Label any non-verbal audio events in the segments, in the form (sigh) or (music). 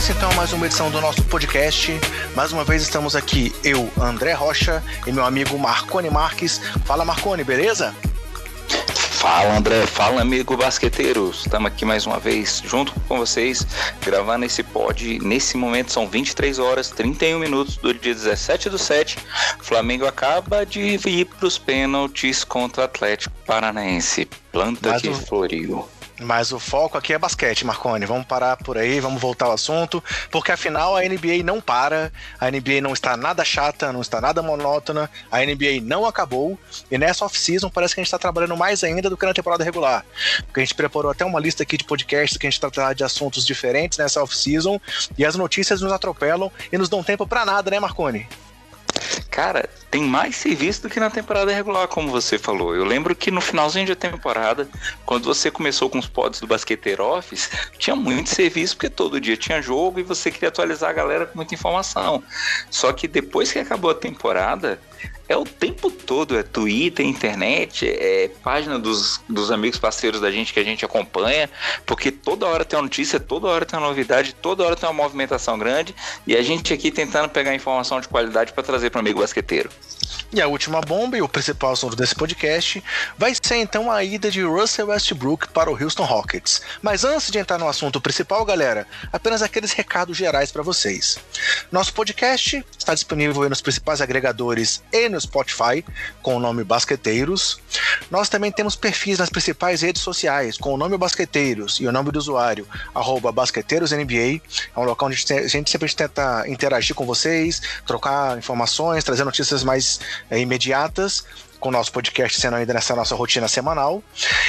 início então a mais uma edição do nosso podcast. Mais uma vez estamos aqui, eu, André Rocha, e meu amigo Marcone Marques. Fala Marcone, beleza? Fala André, fala amigo basqueteiros. Estamos aqui mais uma vez junto com vocês, gravando esse pod. Nesse momento são 23 horas 31 minutos do dia 17 do 7. Flamengo acaba de ir para os pênaltis contra o Atlético Paranaense. Planta Mas que o... floriu. Mas o foco aqui é basquete, Marconi. Vamos parar por aí, vamos voltar ao assunto, porque afinal a NBA não para, a NBA não está nada chata, não está nada monótona, a NBA não acabou, e nessa off-season parece que a gente está trabalhando mais ainda do que na temporada regular. Porque a gente preparou até uma lista aqui de podcasts que a gente tratar de assuntos diferentes nessa off-season, e as notícias nos atropelam e nos dão tempo para nada, né, Marconi? Cara, tem mais serviço do que na temporada regular, como você falou. Eu lembro que no finalzinho da temporada, quando você começou com os pods do Basqueteiro Office, tinha muito serviço, porque todo dia tinha jogo e você queria atualizar a galera com muita informação. Só que depois que acabou a temporada, é o tempo todo, é Twitter, internet, é página dos, dos amigos parceiros da gente que a gente acompanha, porque toda hora tem uma notícia, toda hora tem uma novidade, toda hora tem uma movimentação grande, e a gente aqui tentando pegar informação de qualidade para trazer para o amigo basqueteiro. E a última bomba e o principal assunto desse podcast vai ser então a ida de Russell Westbrook para o Houston Rockets. Mas antes de entrar no assunto principal, galera, apenas aqueles recados gerais para vocês. Nosso podcast está disponível nos principais agregadores e no Spotify com o nome Basqueteiros. Nós também temos perfis nas principais redes sociais com o nome Basqueteiros e o nome do usuário BasqueteirosNBA. É um local onde a gente sempre tenta interagir com vocês, trocar informações, trazer notícias mais imediatas com o nosso podcast sendo ainda nessa nossa rotina semanal.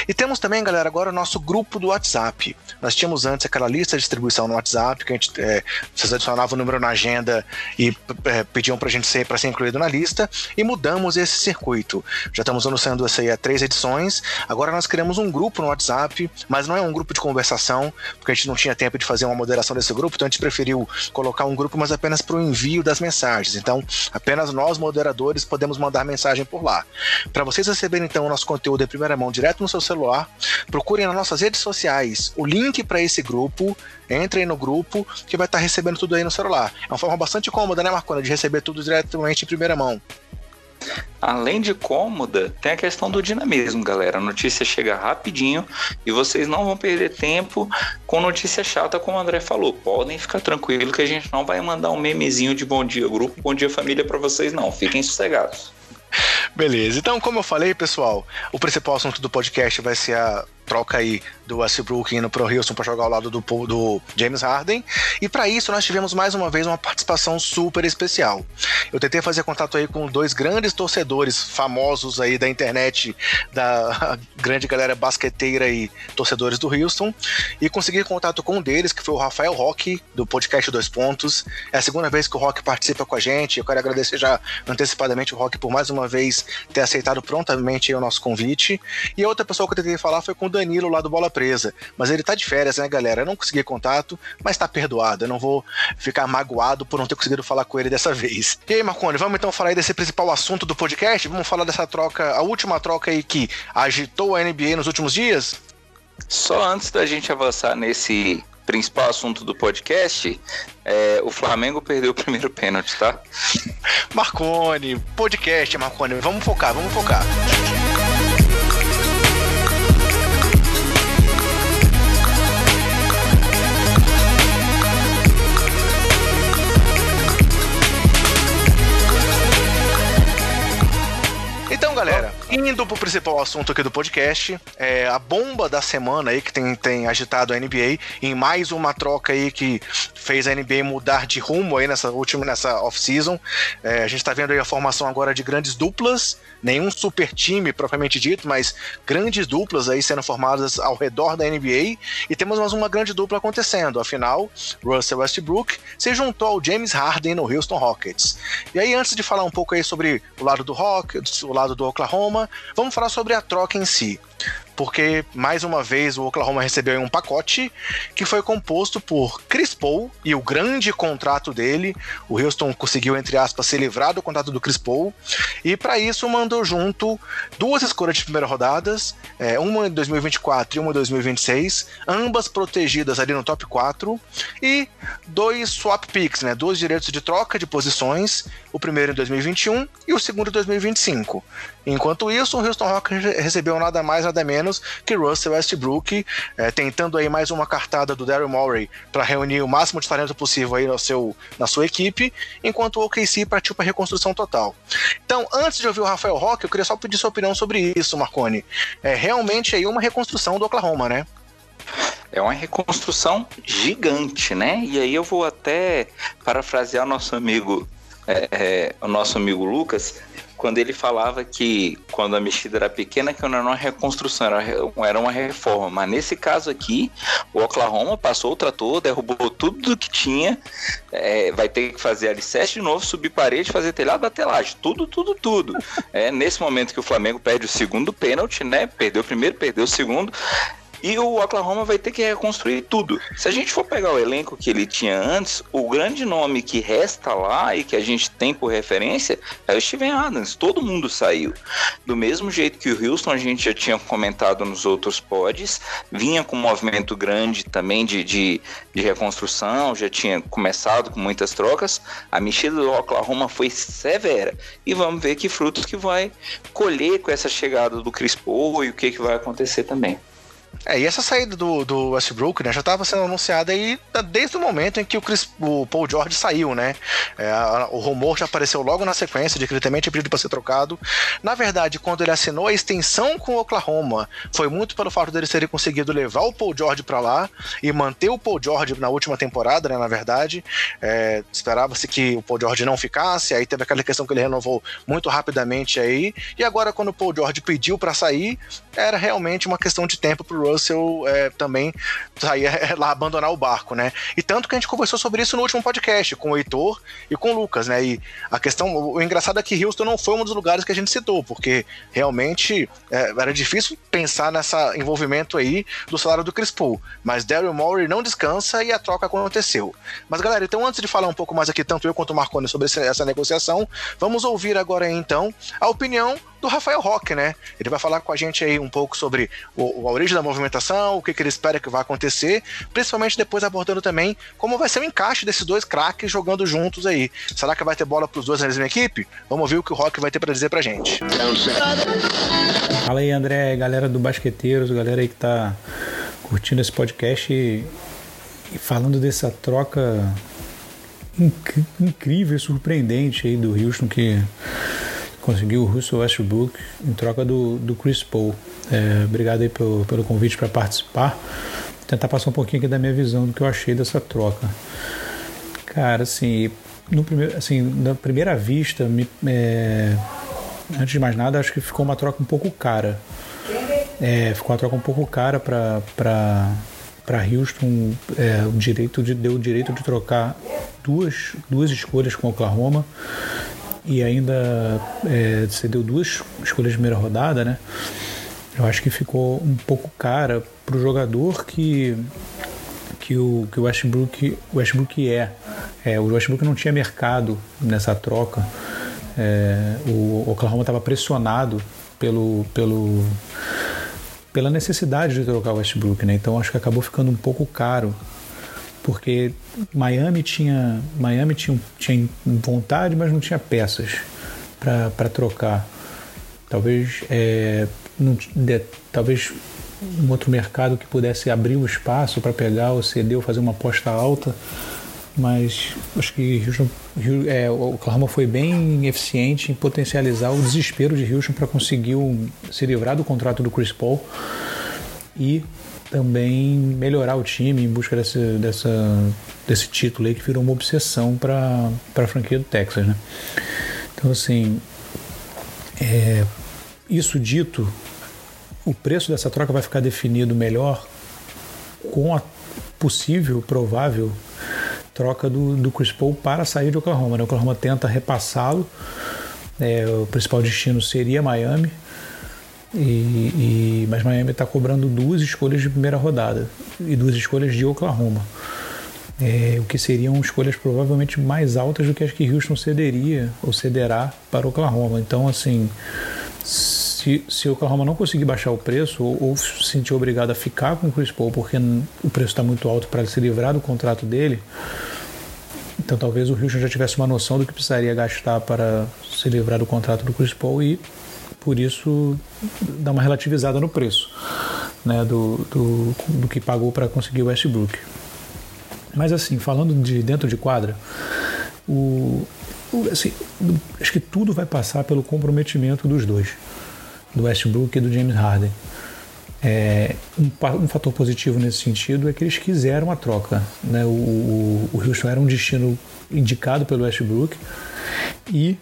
E temos também, galera, agora o nosso grupo do WhatsApp. Nós tínhamos antes aquela lista de distribuição no WhatsApp, que a gente, é, vocês adicionavam o número na agenda e é, pediam pra gente ser, para ser incluído na lista, e mudamos esse circuito. Já estamos anunciando essa aí há três edições. Agora nós criamos um grupo no WhatsApp, mas não é um grupo de conversação, porque a gente não tinha tempo de fazer uma moderação desse grupo, então a gente preferiu colocar um grupo, mas apenas para o envio das mensagens. Então, apenas nós, moderadores, podemos mandar mensagem por lá. Para vocês receberem então o nosso conteúdo em primeira mão direto no seu celular, procurem nas nossas redes sociais o link para esse grupo, entrem no grupo que vai estar tá recebendo tudo aí no celular. É uma forma bastante cômoda, né, Marcona, de receber tudo diretamente em primeira mão. Além de cômoda, tem a questão do dinamismo, galera. A notícia chega rapidinho e vocês não vão perder tempo com notícia chata, como o André falou. Podem ficar tranquilo que a gente não vai mandar um memezinho de bom dia grupo, bom dia família para vocês, não. Fiquem sossegados. Beleza. Então, como eu falei, pessoal, o principal assunto do podcast vai ser a troca aí do Westbrook indo pro Houston para jogar ao lado do, do James Harden. E para isso nós tivemos mais uma vez uma participação super especial. Eu tentei fazer contato aí com dois grandes torcedores famosos aí da internet, da (laughs) grande galera basqueteira e torcedores do Houston, e consegui contato com um deles, que foi o Rafael Roque, do podcast Dois Pontos. É a segunda vez que o Roque participa com a gente. Eu quero agradecer já antecipadamente o Roque por mais uma vez ter aceitado prontamente o nosso convite. E a outra pessoa que eu tentei falar foi com Danilo lá do Bola Presa. Mas ele tá de férias, né, galera? Eu não consegui contato, mas tá perdoado. Eu não vou ficar magoado por não ter conseguido falar com ele dessa vez. E aí, Marconi, vamos então falar aí desse principal assunto do podcast? Vamos falar dessa troca, a última troca aí que agitou a NBA nos últimos dias? Só antes da gente avançar nesse principal assunto do podcast, é, o Flamengo perdeu o primeiro pênalti, tá? (laughs) Marcone, podcast, Marcone, vamos focar, vamos focar. Então, galera, indo pro principal assunto aqui do podcast, é a bomba da semana aí que tem, tem agitado a NBA, em mais uma troca aí que fez a NBA mudar de rumo aí nessa última, nessa off-season. É, a gente tá vendo aí a formação agora de grandes duplas, nenhum super time propriamente dito, mas grandes duplas aí sendo formadas ao redor da NBA, e temos mais uma grande dupla acontecendo. Afinal, Russell Westbrook se juntou ao James Harden no Houston Rockets. E aí, antes de falar um pouco aí sobre o lado do Rockets, o lado do Oklahoma, vamos falar sobre a troca em si. Porque mais uma vez o Oklahoma recebeu um pacote que foi composto por Chris Paul e o grande contrato dele. O Houston conseguiu, entre aspas, se livrar do contrato do Chris Paul, e para isso mandou junto duas escolhas de primeira rodadas, é, uma em 2024 e uma em 2026, ambas protegidas ali no top 4, e dois swap picks, né, dois direitos de troca de posições, o primeiro em 2021 e o segundo em 2025. Enquanto isso, o Houston Rockets recebeu nada mais, nada menos que Russell Westbrook, é, tentando aí mais uma cartada do Daryl Morey para reunir o máximo de talento possível aí no seu, na sua equipe, enquanto o OKC partiu para reconstrução total. Então, antes de ouvir o Rafael Roque, eu queria só pedir sua opinião sobre isso, Marconi. É realmente aí uma reconstrução do Oklahoma, né? É uma reconstrução gigante, né? E aí eu vou até parafrasear nosso amigo, é, é, o nosso amigo Lucas, quando ele falava que quando a mexida era pequena, que não era uma reconstrução, era uma reforma. Mas nesse caso aqui, o Oklahoma passou o trator, derrubou tudo que tinha, é, vai ter que fazer alicerce de novo, subir parede, fazer telhado, bater laje, tudo, tudo, tudo. É nesse momento que o Flamengo perde o segundo pênalti, né? Perdeu o primeiro, perdeu o segundo. E o Oklahoma vai ter que reconstruir tudo. Se a gente for pegar o elenco que ele tinha antes, o grande nome que resta lá e que a gente tem por referência é o Steven Adams. Todo mundo saiu. Do mesmo jeito que o Houston, a gente já tinha comentado nos outros pods, vinha com um movimento grande também de, de, de reconstrução, já tinha começado com muitas trocas. A mexida do Oklahoma foi severa. E vamos ver que frutos que vai colher com essa chegada do Chris Paul e o que, que vai acontecer também. É, e essa saída do, do Westbrook, né, já estava sendo anunciada aí desde o momento em que o, Chris, o Paul George saiu, né? É, o rumor já apareceu logo na sequência de que ele também tinha pedido para ser trocado. Na verdade, quando ele assinou a extensão com o Oklahoma, foi muito pelo fato dele terem conseguido levar o Paul George para lá e manter o Paul George na última temporada, né? Na verdade, é, esperava-se que o Paul George não ficasse, aí teve aquela questão que ele renovou muito rapidamente aí. E agora, quando o Paul George pediu para sair, era realmente uma questão de tempo pro Russell é, também sair (laughs) é, lá abandonar o barco, né? E tanto que a gente conversou sobre isso no último podcast com o Heitor e com o Lucas, né? E a questão, o engraçado é que Houston não foi um dos lugares que a gente citou, porque realmente é, era difícil pensar nessa envolvimento aí do salário do Chris Paul. Mas Daryl Morey não descansa e a troca aconteceu. Mas galera, então antes de falar um pouco mais aqui, tanto eu quanto o Marconi sobre essa negociação, vamos ouvir agora então a opinião do Rafael Roque, né? Ele vai falar com a gente aí um pouco sobre o, a origem da movimentação, o que, que ele espera que vai acontecer, principalmente depois abordando também como vai ser o encaixe desses dois craques jogando juntos aí. Será que vai ter bola para os dois na mesma equipe? Vamos ver o que o Roque vai ter para dizer pra gente. Fala aí, André, galera do Basqueteiros, galera aí que tá curtindo esse podcast e, e falando dessa troca inc incrível e surpreendente aí do Houston que conseguiu o Russell Westbrook em troca do, do Chris Paul. É, obrigado aí pelo, pelo convite para participar. Vou tentar passar um pouquinho aqui da minha visão do que eu achei dessa troca. Cara, assim, no primeiro, assim, na primeira vista, me, é, antes de mais nada, acho que ficou uma troca um pouco cara. É, ficou uma troca um pouco cara para para Houston é, o direito de deu o direito de trocar duas duas escolhas com Oklahoma e ainda é, cedeu duas escolhas de primeira rodada, né? Eu acho que ficou um pouco cara para o jogador que que o que o Westbrook, Westbrook é. é. O Westbrook não tinha mercado nessa troca. É, o Oklahoma estava pressionado pelo, pelo pela necessidade de trocar o Westbrook, né? Então acho que acabou ficando um pouco caro porque Miami tinha Miami tinha, tinha vontade, mas não tinha peças para trocar. Talvez é, não, de, talvez um outro mercado que pudesse abrir o espaço para pegar ou ceder ou fazer uma aposta alta, mas acho que Houston, é, o Oklahoma foi bem eficiente em potencializar o desespero de Houston para conseguir um, se livrar do contrato do Chris Paul e também melhorar o time em busca desse, dessa, desse título aí que virou uma obsessão para a franquia do Texas. Né? Então, assim, é, isso dito, o preço dessa troca vai ficar definido melhor com a possível, provável troca do, do Chris Paul para sair de Oklahoma. Né? O Oklahoma tenta repassá-lo, é, o principal destino seria Miami E, e, mas Miami está cobrando duas escolhas de primeira rodada e duas escolhas de Oklahoma. É, o que seriam escolhas provavelmente mais altas do que as que Houston cederia ou cederá para Oklahoma. Então, assim, se, se o Oklahoma não conseguir baixar o preço ou, ou se sentir obrigado a ficar com o Chris Paul porque o preço está muito alto para se livrar do contrato dele, então talvez o Houston já tivesse uma noção do que precisaria gastar para se livrar do contrato do Chris Paul e por isso dá uma relativizada no preço né, do, do, do que pagou para conseguir o Westbrook. Mas assim, falando de dentro de quadra, o, assim, acho que tudo vai passar pelo comprometimento dos dois, do Westbrook e do James Harden. É, um, um, fator positivo nesse sentido é que eles quiseram a troca. Né? O, o, o Houston era um destino indicado pelo Westbrook e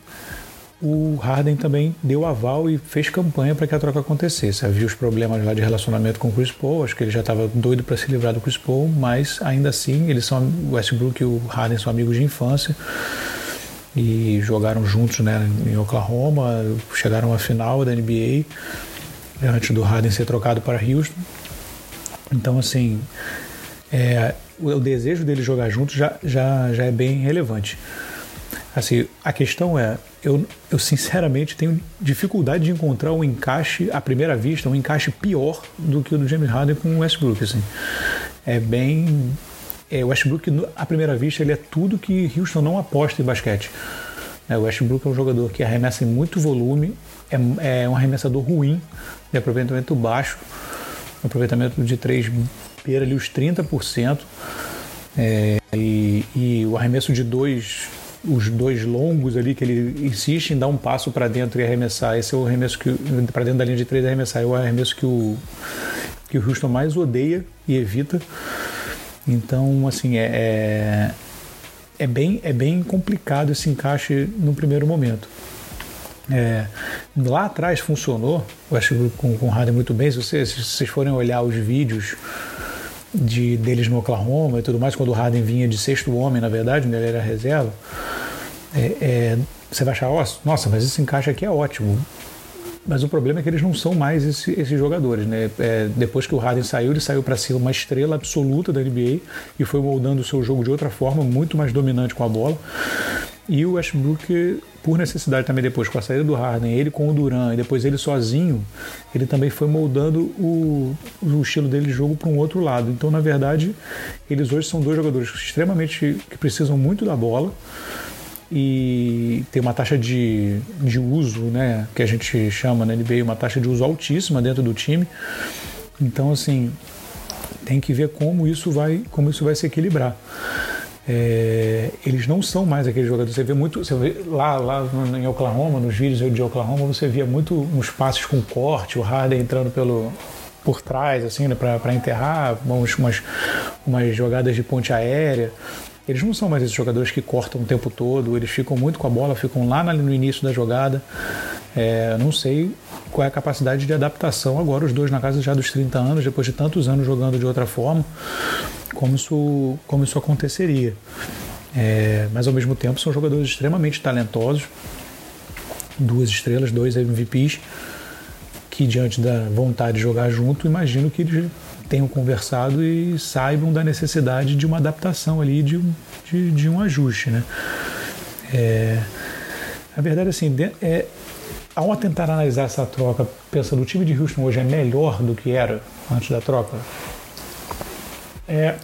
o Harden também deu aval e fez campanha para que a troca acontecesse. Havia os problemas lá de relacionamento com o Chris Paul, acho que ele já estava doido para se livrar do Chris Paul, mas ainda assim eles são o Westbrook e o Harden são amigos de infância e jogaram juntos né, em Oklahoma, chegaram à final da NBA antes do Harden ser trocado para Houston. Então assim, é, o, desejo dele jogar juntos já, já, já é bem relevante. Assim, a questão é, eu, eu sinceramente tenho dificuldade de encontrar um encaixe, à primeira vista, um encaixe pior do que o do James Harden com o Westbrook. Assim. É bem. É, Westbrook, à primeira vista, ele é tudo que Houston não aposta em basquete. É, o Westbrook é um jogador que arremessa em muito volume, é, é um arremessador ruim, de aproveitamento baixo, aproveitamento de 3 beira ali os 30%. É, e, e o arremesso de dois os dois longos ali que ele insiste em dar um passo para dentro e arremessar. Esse é o arremesso que para dentro da linha de três arremessar. É o arremesso que o que o Houston mais odeia e evita. Então, assim, é, é, é bem, é bem complicado esse encaixe no primeiro momento. É, lá atrás funcionou, eu acho que com, com o Harden muito bem. Se vocês, se vocês forem olhar os vídeos de, deles no Oklahoma e tudo mais, quando o Harden vinha de sexto homem, na verdade, onde ele era reserva, é, é, você vai achar, nossa, mas esse encaixe aqui é ótimo. Mas o problema é que eles não são mais esse, esses jogadores, né? É, depois que o Harden saiu, ele saiu para ser uma estrela absoluta da NBA e foi moldando o seu jogo de outra forma, muito mais dominante com a bola. E o Westbrook, por necessidade também depois com a saída do Harden, ele com o Duran e depois ele sozinho, ele também foi moldando o, o estilo dele de jogo para um outro lado. Então, na verdade, eles hoje são dois jogadores extremamente que precisam muito da bola e tem uma taxa de, de uso, né, que a gente chama na NBA, uma taxa de uso altíssima dentro do time. Então, assim, tem que ver como isso vai, como isso vai se equilibrar é, eles não são mais aqueles jogadores. Você vê muito, você vê lá, lá em Oklahoma, nos vídeos de Oklahoma, você via muito uns passes com corte, o Harden entrando pelo por trás, assim, né, para enterrar, umas, umas, umas jogadas de ponte aérea. Eles não são mais esses jogadores que cortam o tempo todo, eles ficam muito com a bola, ficam lá no início da jogada. É, não sei qual é a capacidade de adaptação agora, os dois na casa já dos 30 anos, depois de tantos anos jogando de outra forma como isso, como isso aconteceria. É, mas ao mesmo tempo são jogadores extremamente talentosos, duas estrelas, dois MVPs, que diante da vontade de jogar junto, imagino que eles tenham conversado e saibam da necessidade de uma adaptação ali, de, de, de um ajuste. Né? É, a verdade é assim, é, ao tentar analisar essa troca, pensando o time de Houston hoje é melhor do que era antes da troca, é,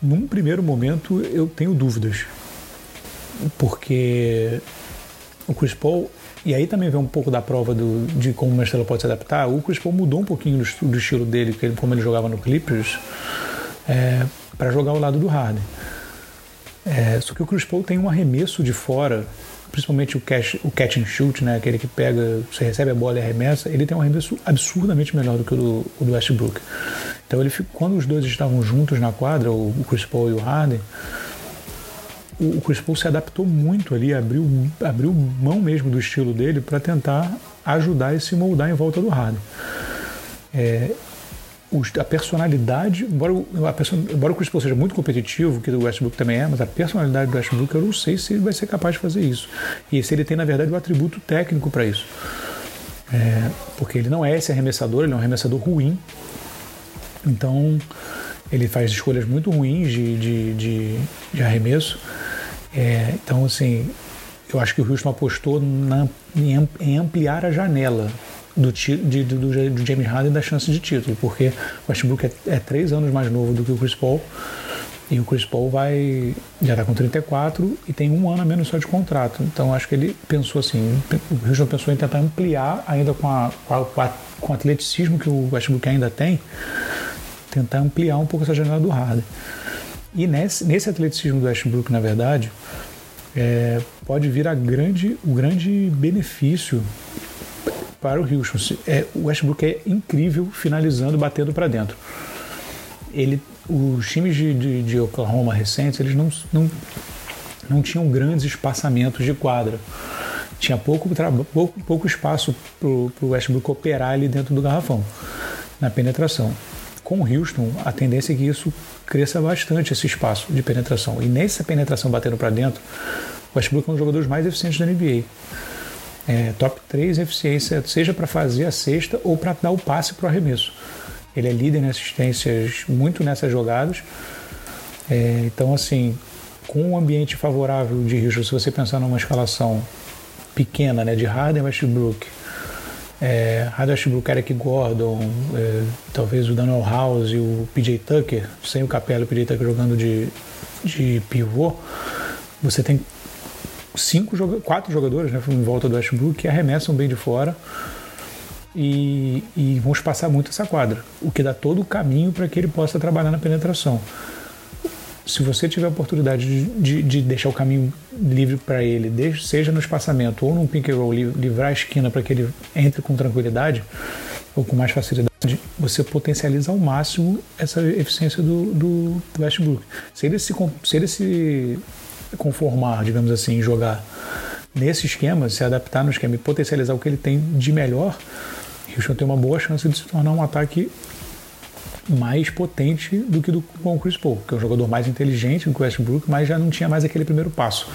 num primeiro momento eu tenho dúvidas, porque o Chris Paul, e aí também vem um pouco da prova do, de como o Marcelo pode se adaptar, o Chris Paul mudou um pouquinho do, do estilo dele, como ele jogava no Clippers, é, para jogar ao lado do Harden. É, só que o Chris Paul tem um arremesso de fora principalmente o catch, o catch and shoot, né, aquele que pega, você recebe a bola e arremessa, ele tem um arremesso absurdamente melhor do que o do, o do Westbrook. Então ele quando os dois estavam juntos na quadra, o, Chris Paul e o Harden, o, Chris Paul se adaptou muito ali, abriu, abriu mão mesmo do estilo dele para tentar ajudar e se moldar em volta do Harden. É, a personalidade, embora, a person, embora o Chris Paul seja muito competitivo, que o Westbrook também é, mas a personalidade do Westbrook eu não sei se ele vai ser capaz de fazer isso. E se ele tem, na verdade, o atributo técnico para isso. É, porque ele não é esse arremessador, ele é um arremessador ruim. Então ele faz escolhas muito ruins de, de, de, de arremesso. É, então, assim, eu acho que o Houston apostou na, em, ampliar a janela do, de, do, do, James Harden da chance de título, porque o Westbrook é, é três anos mais novo do que o Chris Paul. E o Chris Paul vai já está com 34 e tem um ano a menos só de contrato. Então acho que ele pensou assim, o Houston pensou em tentar ampliar ainda com, a, com, a, com o atleticismo que o Westbrook ainda tem, tentar ampliar um pouco essa janela do Harden. E nesse, nesse atleticismo do Westbrook, na verdade, é, pode vir a grande, o grande benefício para o Houston. É, o Westbrook é incrível finalizando, batendo para dentro. Ele os times de, de, de Oklahoma recentes, eles não, não, não tinham grandes espaçamentos de quadra. Tinha pouco, pouco, pouco espaço para o Westbrook operar ali dentro do garrafão, na penetração. Com o Houston, a tendência é que isso cresça bastante, esse espaço de penetração. E nessa penetração batendo para dentro, o Westbrook é um dos jogadores mais eficientes da NBA. É, top 3 eficiência, seja para fazer a cesta ou para dar o passe para o arremesso. Ele é líder em assistências muito nessas jogadas. É, então, assim, com um ambiente favorável de Houston, se você pensar numa escalação pequena, né, de Harden, Westbrook, é, Harden, Westbrook, Eric Gordon, é, talvez o Daniel House e o PJ Tucker, sem o Capela e o PJ Tucker jogando de, de pivô, você tem cinco, quatro jogadores né, em volta do Westbrook que arremessam bem de fora e, e vamos passar muito essa quadra, o que dá todo o caminho para que ele possa trabalhar na penetração. Se você tiver a oportunidade de, de, de deixar o caminho livre para ele, seja no espaçamento ou num pick and roll, livrar a esquina para que ele entre com tranquilidade ou com mais facilidade, você potencializa ao máximo essa eficiência do, do, Westbrook. Se ele, se, se ele se conformar, digamos assim, jogar nesse esquema, se adaptar no esquema e potencializar o que ele tem de melhor, Houston tem uma boa chance de se tornar um ataque mais potente do que do, com o Chris Paul, que é um jogador mais inteligente do que o Westbrook, mas já não tinha mais aquele primeiro passo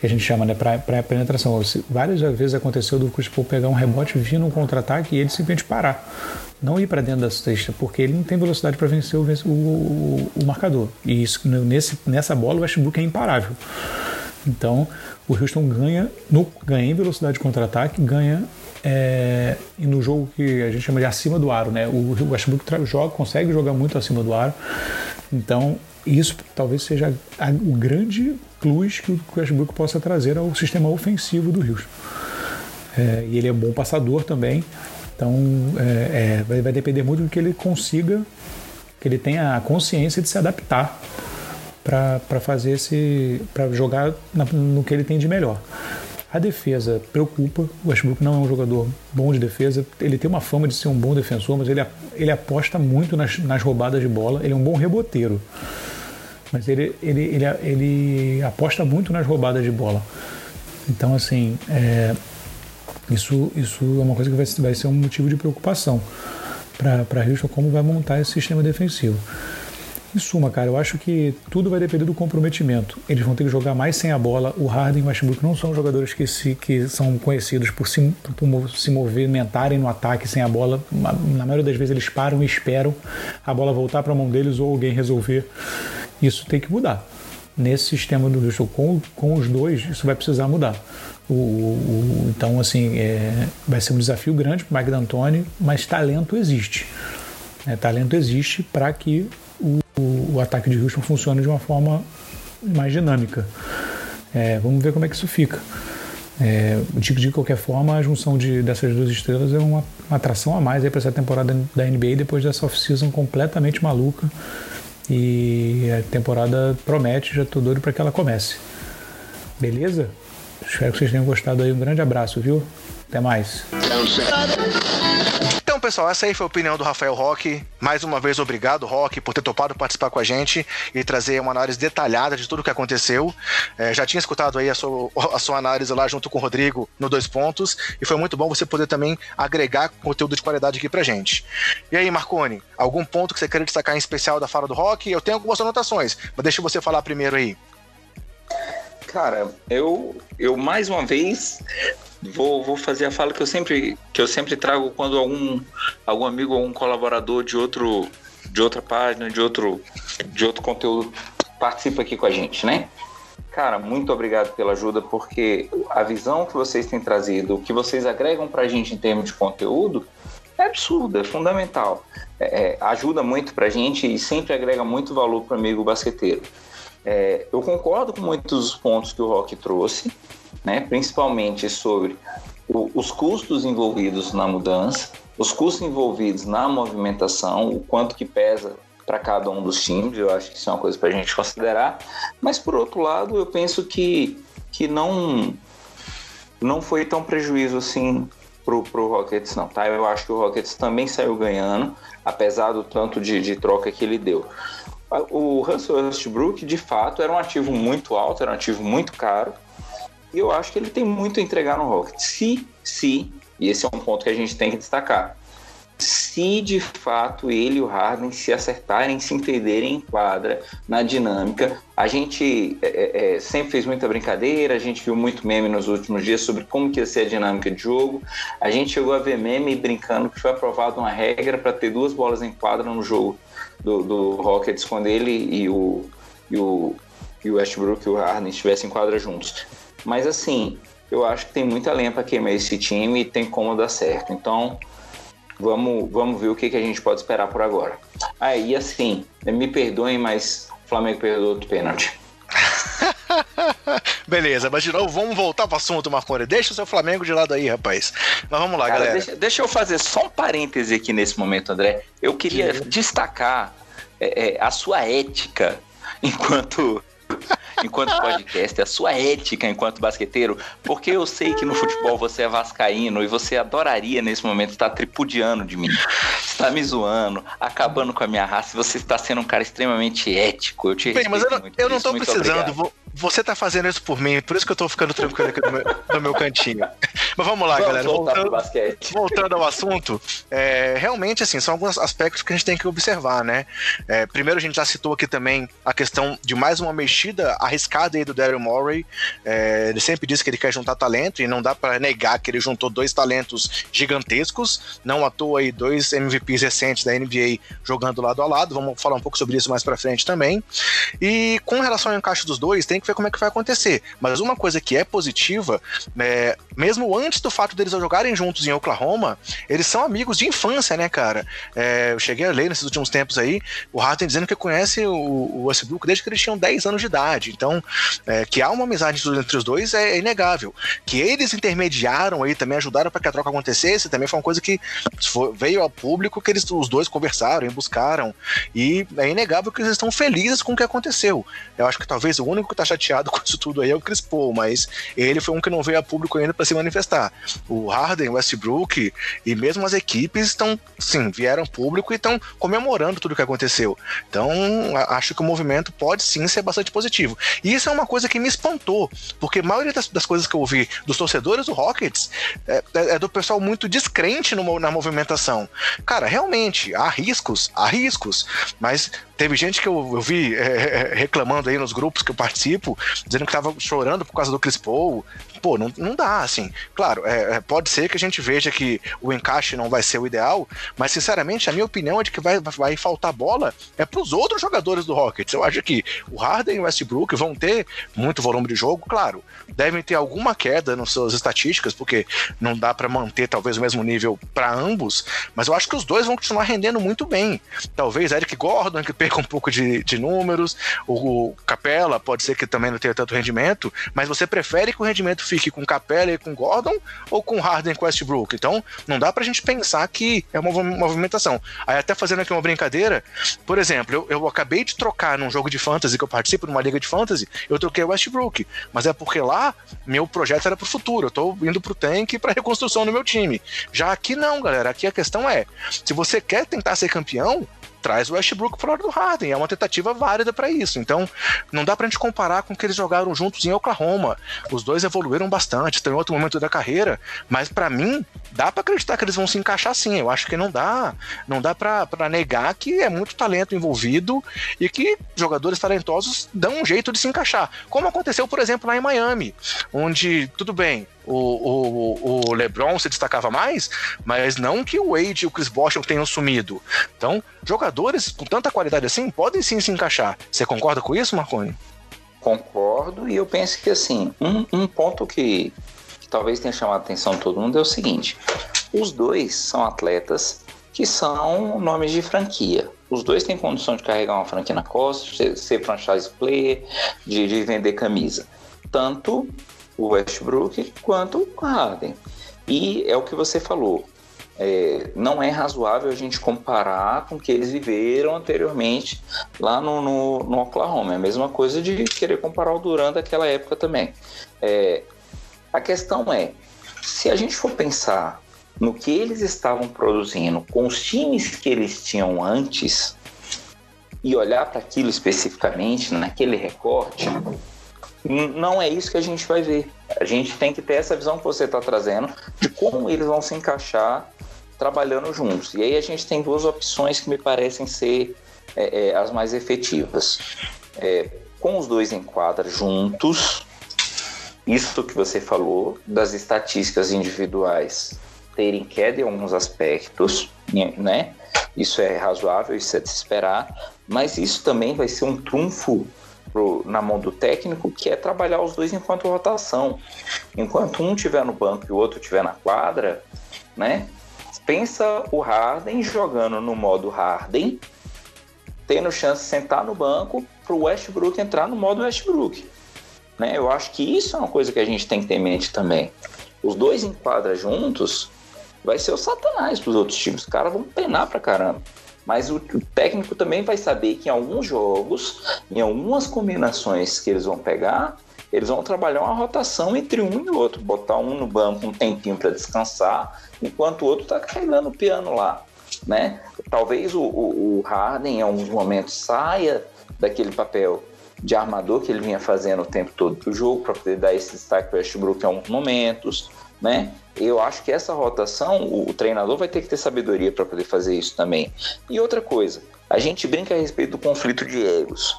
que a gente chama né, para penetração. Várias vezes aconteceu do Chris Paul pegar um rebote, vir num contra-ataque e ele simplesmente parar, não ir para dentro da cesta, porque ele não tem velocidade para vencer o, o, o, marcador. E isso, nesse, nessa bola o Westbrook é imparável. Então o Houston ganha, no, ganha em velocidade de contra-ataque, ganha é, e no jogo que a gente chama de acima do aro, né? O Westbrook joga, consegue jogar muito acima do aro. Então, isso talvez seja a, o grande plus que o Westbrook possa trazer ao sistema ofensivo do Houston. É, e ele é um bom passador também. Então, é, é, vai, vai depender muito do que ele consiga, que ele tenha a consciência de se adaptar para fazer esse, para jogar na, no que ele tem de melhor. A defesa preocupa. O Westbrook não é um jogador bom de defesa. Ele tem uma fama de ser um bom defensor, mas ele, ele aposta muito nas, nas roubadas de bola. Ele é um bom reboteiro. Mas ele, ele, ele, ele aposta muito nas roubadas de bola. Então, assim, é, isso, isso é uma coisa que vai, vai ser um motivo de preocupação para Houston, como vai montar esse sistema defensivo. Em suma, cara, eu acho que tudo vai depender do comprometimento. Eles vão ter que jogar mais sem a bola. O Harden e o Westbrook não são jogadores que, se, que são conhecidos por se, por se movimentarem no ataque sem a bola. Na maioria das vezes eles param e esperam a bola voltar para a mão deles ou alguém resolver. Isso tem que mudar. Nesse sistema do Houston, com, com os dois, isso vai precisar mudar. O, o, então, assim, é, vai ser um desafio grande para o Mike D'Antoni, mas talento existe. É, talento existe para que o, o, ataque de Houston funcione de uma forma mais dinâmica. É, vamos ver como é que isso fica. É, de, de qualquer forma, a junção de, dessas duas estrelas é uma, uma atração a mais para essa temporada da NBA depois dessa off-season completamente maluca. E a temporada promete, já estou doido para que ela comece. Beleza? Espero que vocês tenham gostado aí. Um grande abraço, viu? Até mais. Então, pessoal, essa aí foi a opinião do Rafael Roque. Mais uma vez, obrigado, Roque, por ter topado participar com a gente e trazer uma análise detalhada de tudo o que aconteceu. É, já tinha escutado aí a sua, a sua análise lá junto com o Rodrigo no Dois Pontos e foi muito bom você poder também agregar conteúdo de qualidade aqui pra gente. E aí, Marconi, algum ponto que você queira destacar em especial da fala do Roque? Eu tenho algumas anotações, mas deixa você falar primeiro aí. Cara, eu, eu mais uma vez vou, vou fazer a fala que eu sempre que eu sempre trago quando algum algum amigo algum colaborador de outro de outra página, de outro de outro conteúdo participa aqui com a gente, né? Cara, muito obrigado pela ajuda, porque a visão que vocês têm trazido, o que vocês agregam para a gente em termos de conteúdo, é absurdo, é fundamental. É, é, ajuda muito para a gente e sempre agrega muito valor para o amigo basqueteiro. É, eu concordo com muitos dos pontos que o Rock trouxe, né, principalmente sobre o, os custos envolvidos na mudança, os custos envolvidos na movimentação, o quanto que pesa para cada um dos times, eu acho que isso é uma coisa para a gente considerar. Mas por outro lado, eu penso que, que não não foi tão prejuízo assim pro, pro Rockets não, tá? Eu acho que o Rockets também saiu ganhando, apesar do tanto de, de troca que ele deu. O Russell Westbrook, de fato, era um ativo muito alto, era um ativo muito caro, e eu acho que ele tem muito a entregar no Rockets. Se, se, e esse é um ponto que a gente tem que destacar, se de fato ele e o Harden se acertarem, se entenderem em quadra, na dinâmica. A gente é, é, é, sempre fez muita brincadeira, a gente viu muito meme nos últimos dias sobre como que ia ser a dinâmica de jogo. A gente chegou a ver meme brincando que foi aprovada uma regra para ter duas bolas em quadra no jogo do, do Rockets quando ele e o, e o, e o Westbrook e o Harden estivessem em quadra juntos. Mas assim, eu acho que tem muita lenha para queimar esse time e tem como dar certo. Então, vamos, vamos ver o que, que a gente pode esperar por agora. Aí, ah, assim, me perdoem, mas o Flamengo perdeu outro pênalti. (laughs) Beleza, mas de novo, vamos voltar para o assunto, Marconi. Deixa o seu Flamengo de lado aí, rapaz. Mas vamos lá, Cara, galera. Deixa, deixa, eu fazer só um parêntese aqui nesse momento, André. Eu queria Sim. destacar é, é, a sua ética (laughs) enquanto enquanto podcast, a sua ética enquanto basqueteiro, porque eu sei que no futebol você é vascaíno e você adoraria nesse momento estar tripudiando de mim, está me zoando, acabando com a minha raça, e você está sendo um cara extremamente ético. Eu te Bem, mas eu não, eu não tô precisando, vou, você tá fazendo isso por mim, por isso que eu tô ficando tranquilo aqui no meu, no meu cantinho. (laughs) Mas vamos lá, vamos galera. Voltando, voltando, ao assunto, é, realmente, assim, são alguns aspectos que a gente tem que observar, né? É, primeiro, a gente já citou aqui também a questão de mais uma mexida arriscada aí do Daryl Morey. É, ele sempre diz que ele quer juntar talento e não dá para negar que ele juntou dois talentos gigantescos. Não à toa aí, dois MVPs recentes da NBA jogando lado a lado. Vamos falar um pouco sobre isso mais pra frente também. E com relação ao encaixe dos dois, tem que ver como é que vai acontecer. Mas uma coisa que é positiva, é, mesmo antes do fato deles jogarem juntos em Oklahoma, eles são amigos de infância, né, cara? É, eu cheguei a ler nesses últimos tempos aí, o Harden dizendo que conhece o, o Westbrook desde que eles tinham 10 anos de idade. Então, é, que há uma amizade entre os dois é, inegável. Que eles intermediaram aí, também ajudaram para que a troca acontecesse, também foi uma coisa que foi, veio ao público, que eles os dois conversaram e buscaram. E é inegável que eles estão felizes com o que aconteceu. Eu acho que talvez o único que tá chateado com isso tudo aí é o Chris Paul, mas ele foi um que não veio a público ainda para se manifestar. O Harden, Westbrook e mesmo as equipes estão, sim, vieram público e estão comemorando tudo o que aconteceu. Então, acho que o movimento pode sim ser bastante positivo. E isso é uma coisa que me espantou, porque a maioria das, das coisas que eu ouvi dos torcedores do Rockets é, é, é do pessoal muito descrente no, na movimentação. Cara, realmente, há riscos, há riscos, mas teve gente que eu, eu vi é, reclamando aí nos grupos que eu participo, dizendo que tava chorando por causa do Chris Paul, pô, não, não dá, assim. Claro, é, é, pode ser que a gente veja que o encaixe não vai ser o ideal, mas sinceramente, a minha opinião é de que vai, vai faltar bola é para os outros jogadores do Rockets. Eu acho que o Harden e o Westbrook vão ter muito volume de jogo, claro, devem ter alguma queda nas suas estatísticas, porque não dá para manter talvez o mesmo nível para ambos, mas eu acho que os dois vão continuar rendendo muito bem. Talvez Eric Gordon, que (laughs) perca um pouco de, de números, o, o Capela pode ser que também não tenha tanto rendimento, mas você prefere que o rendimento fique com Capela e com Gordon ou com Harden com Westbrook. Então, não dá pra gente pensar que é uma movimentação. Aí, até fazendo aqui uma brincadeira, por exemplo, eu, eu acabei de trocar num jogo de fantasy que eu participo, numa liga de fantasy, eu troquei o Westbrook. Mas é porque lá, meu projeto era pro futuro. Eu tô indo pro tank pra reconstrução do meu time. Já aqui não, galera. Aqui a questão é: se você quer tentar ser campeão, traz o Westbrook pro lado do Harden. É uma tentativa válida para isso. Então, não dá pra gente comparar com o que eles jogaram juntos em Oklahoma. Os dois evoluíram bastante, estão em outro momento da carreira, mas para mim, dá para acreditar que eles vão se encaixar sim. Eu acho que não dá, não dá para negar que é muito talento envolvido e que jogadores talentosos dão um jeito de se encaixar. Como aconteceu, por exemplo, lá em Miami, onde, tudo bem, o, o, o LeBron se destacava mais, mas não que o Wade e o Chris Bosh tenham sumido. Então, jogadores com tanta qualidade assim podem sim se encaixar. Você concorda com isso, Marconi? Concordo, e eu penso que assim, um, um ponto que, que talvez tenha chamado a atenção de todo mundo é o seguinte: os dois são atletas que são nomes de franquia. Os dois têm condição de carregar uma franquia na costa, ser, franchise player, de, de vender camisa. Tanto o Westbrook quanto o Harden. E é o que você falou. É, não é razoável a gente comparar com o que eles viveram anteriormente lá no, no, no, Oklahoma. É a mesma coisa de querer comparar o Durant daquela época também. É, a questão é, se a gente for pensar no que eles estavam produzindo com os times que eles tinham antes e olhar para aquilo especificamente, naquele recorte, não é isso que a gente vai ver. A gente tem que ter essa visão que você está trazendo de como eles vão se encaixar trabalhando juntos. E aí a gente tem duas opções que me parecem ser é, é, as mais efetivas. É, com os dois em quadra juntos, isso que você falou, das estatísticas individuais terem queda em alguns aspectos, né? Isso é razoável, isso é de se esperar, mas isso também vai ser um trunfo pro, na mão do técnico, que é trabalhar os dois enquanto rotação. Enquanto um tiver no banco e o outro tiver na quadra, né? Pensa o Harden jogando no modo Harden, tendo chance de sentar no banco para o Westbrook entrar no modo Westbrook. Né? Eu acho que isso é uma coisa que a gente tem que ter em mente também. Os dois em quadra juntos vai ser o satanás para os outros times. Os caras vão penar para caramba. Mas o, o, técnico também vai saber que em alguns jogos, em algumas combinações que eles vão pegar, eles vão trabalhar uma rotação entre um e outro, botar um no banco um tempinho para descansar, enquanto o outro está carregando o piano lá, né? Talvez o, o, o Harden em alguns momentos saia daquele papel de armador que ele vinha fazendo o tempo todo do jogo para poder dar esse destaque para Westbrook em alguns momentos, né? Eu acho que essa rotação, o, o treinador vai ter que ter sabedoria para poder fazer isso também. E outra coisa, a gente brinca a respeito do conflito de egos.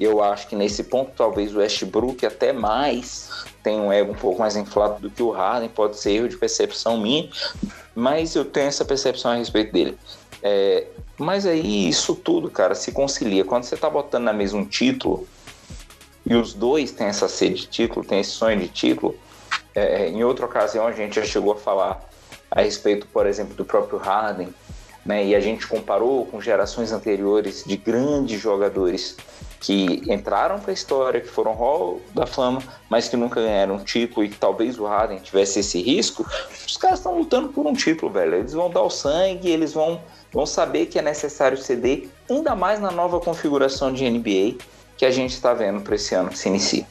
Eu acho que nesse ponto, talvez o Westbrook até mais tem um ego um pouco mais inflado do que o Harden, pode ser erro de percepção minha, mas eu tenho essa percepção a respeito dele. É, mas aí isso tudo, cara, se concilia. Quando você tá botando na mesa um título e os dois têm essa sede de título, têm esse sonho de título, é, em outra ocasião, a gente já chegou a falar a respeito, por exemplo, do próprio Harden, né? E a gente comparou com gerações anteriores de grandes jogadores que entraram para a história, que foram Hall da Fama, mas que nunca ganharam um título e que talvez o Harden tivesse esse risco. Os caras estão lutando por um título, velho. Eles vão dar o sangue, eles vão, vão saber que é necessário ceder, ainda mais na nova configuração de NBA que a gente está vendo para esse ano que se inicia.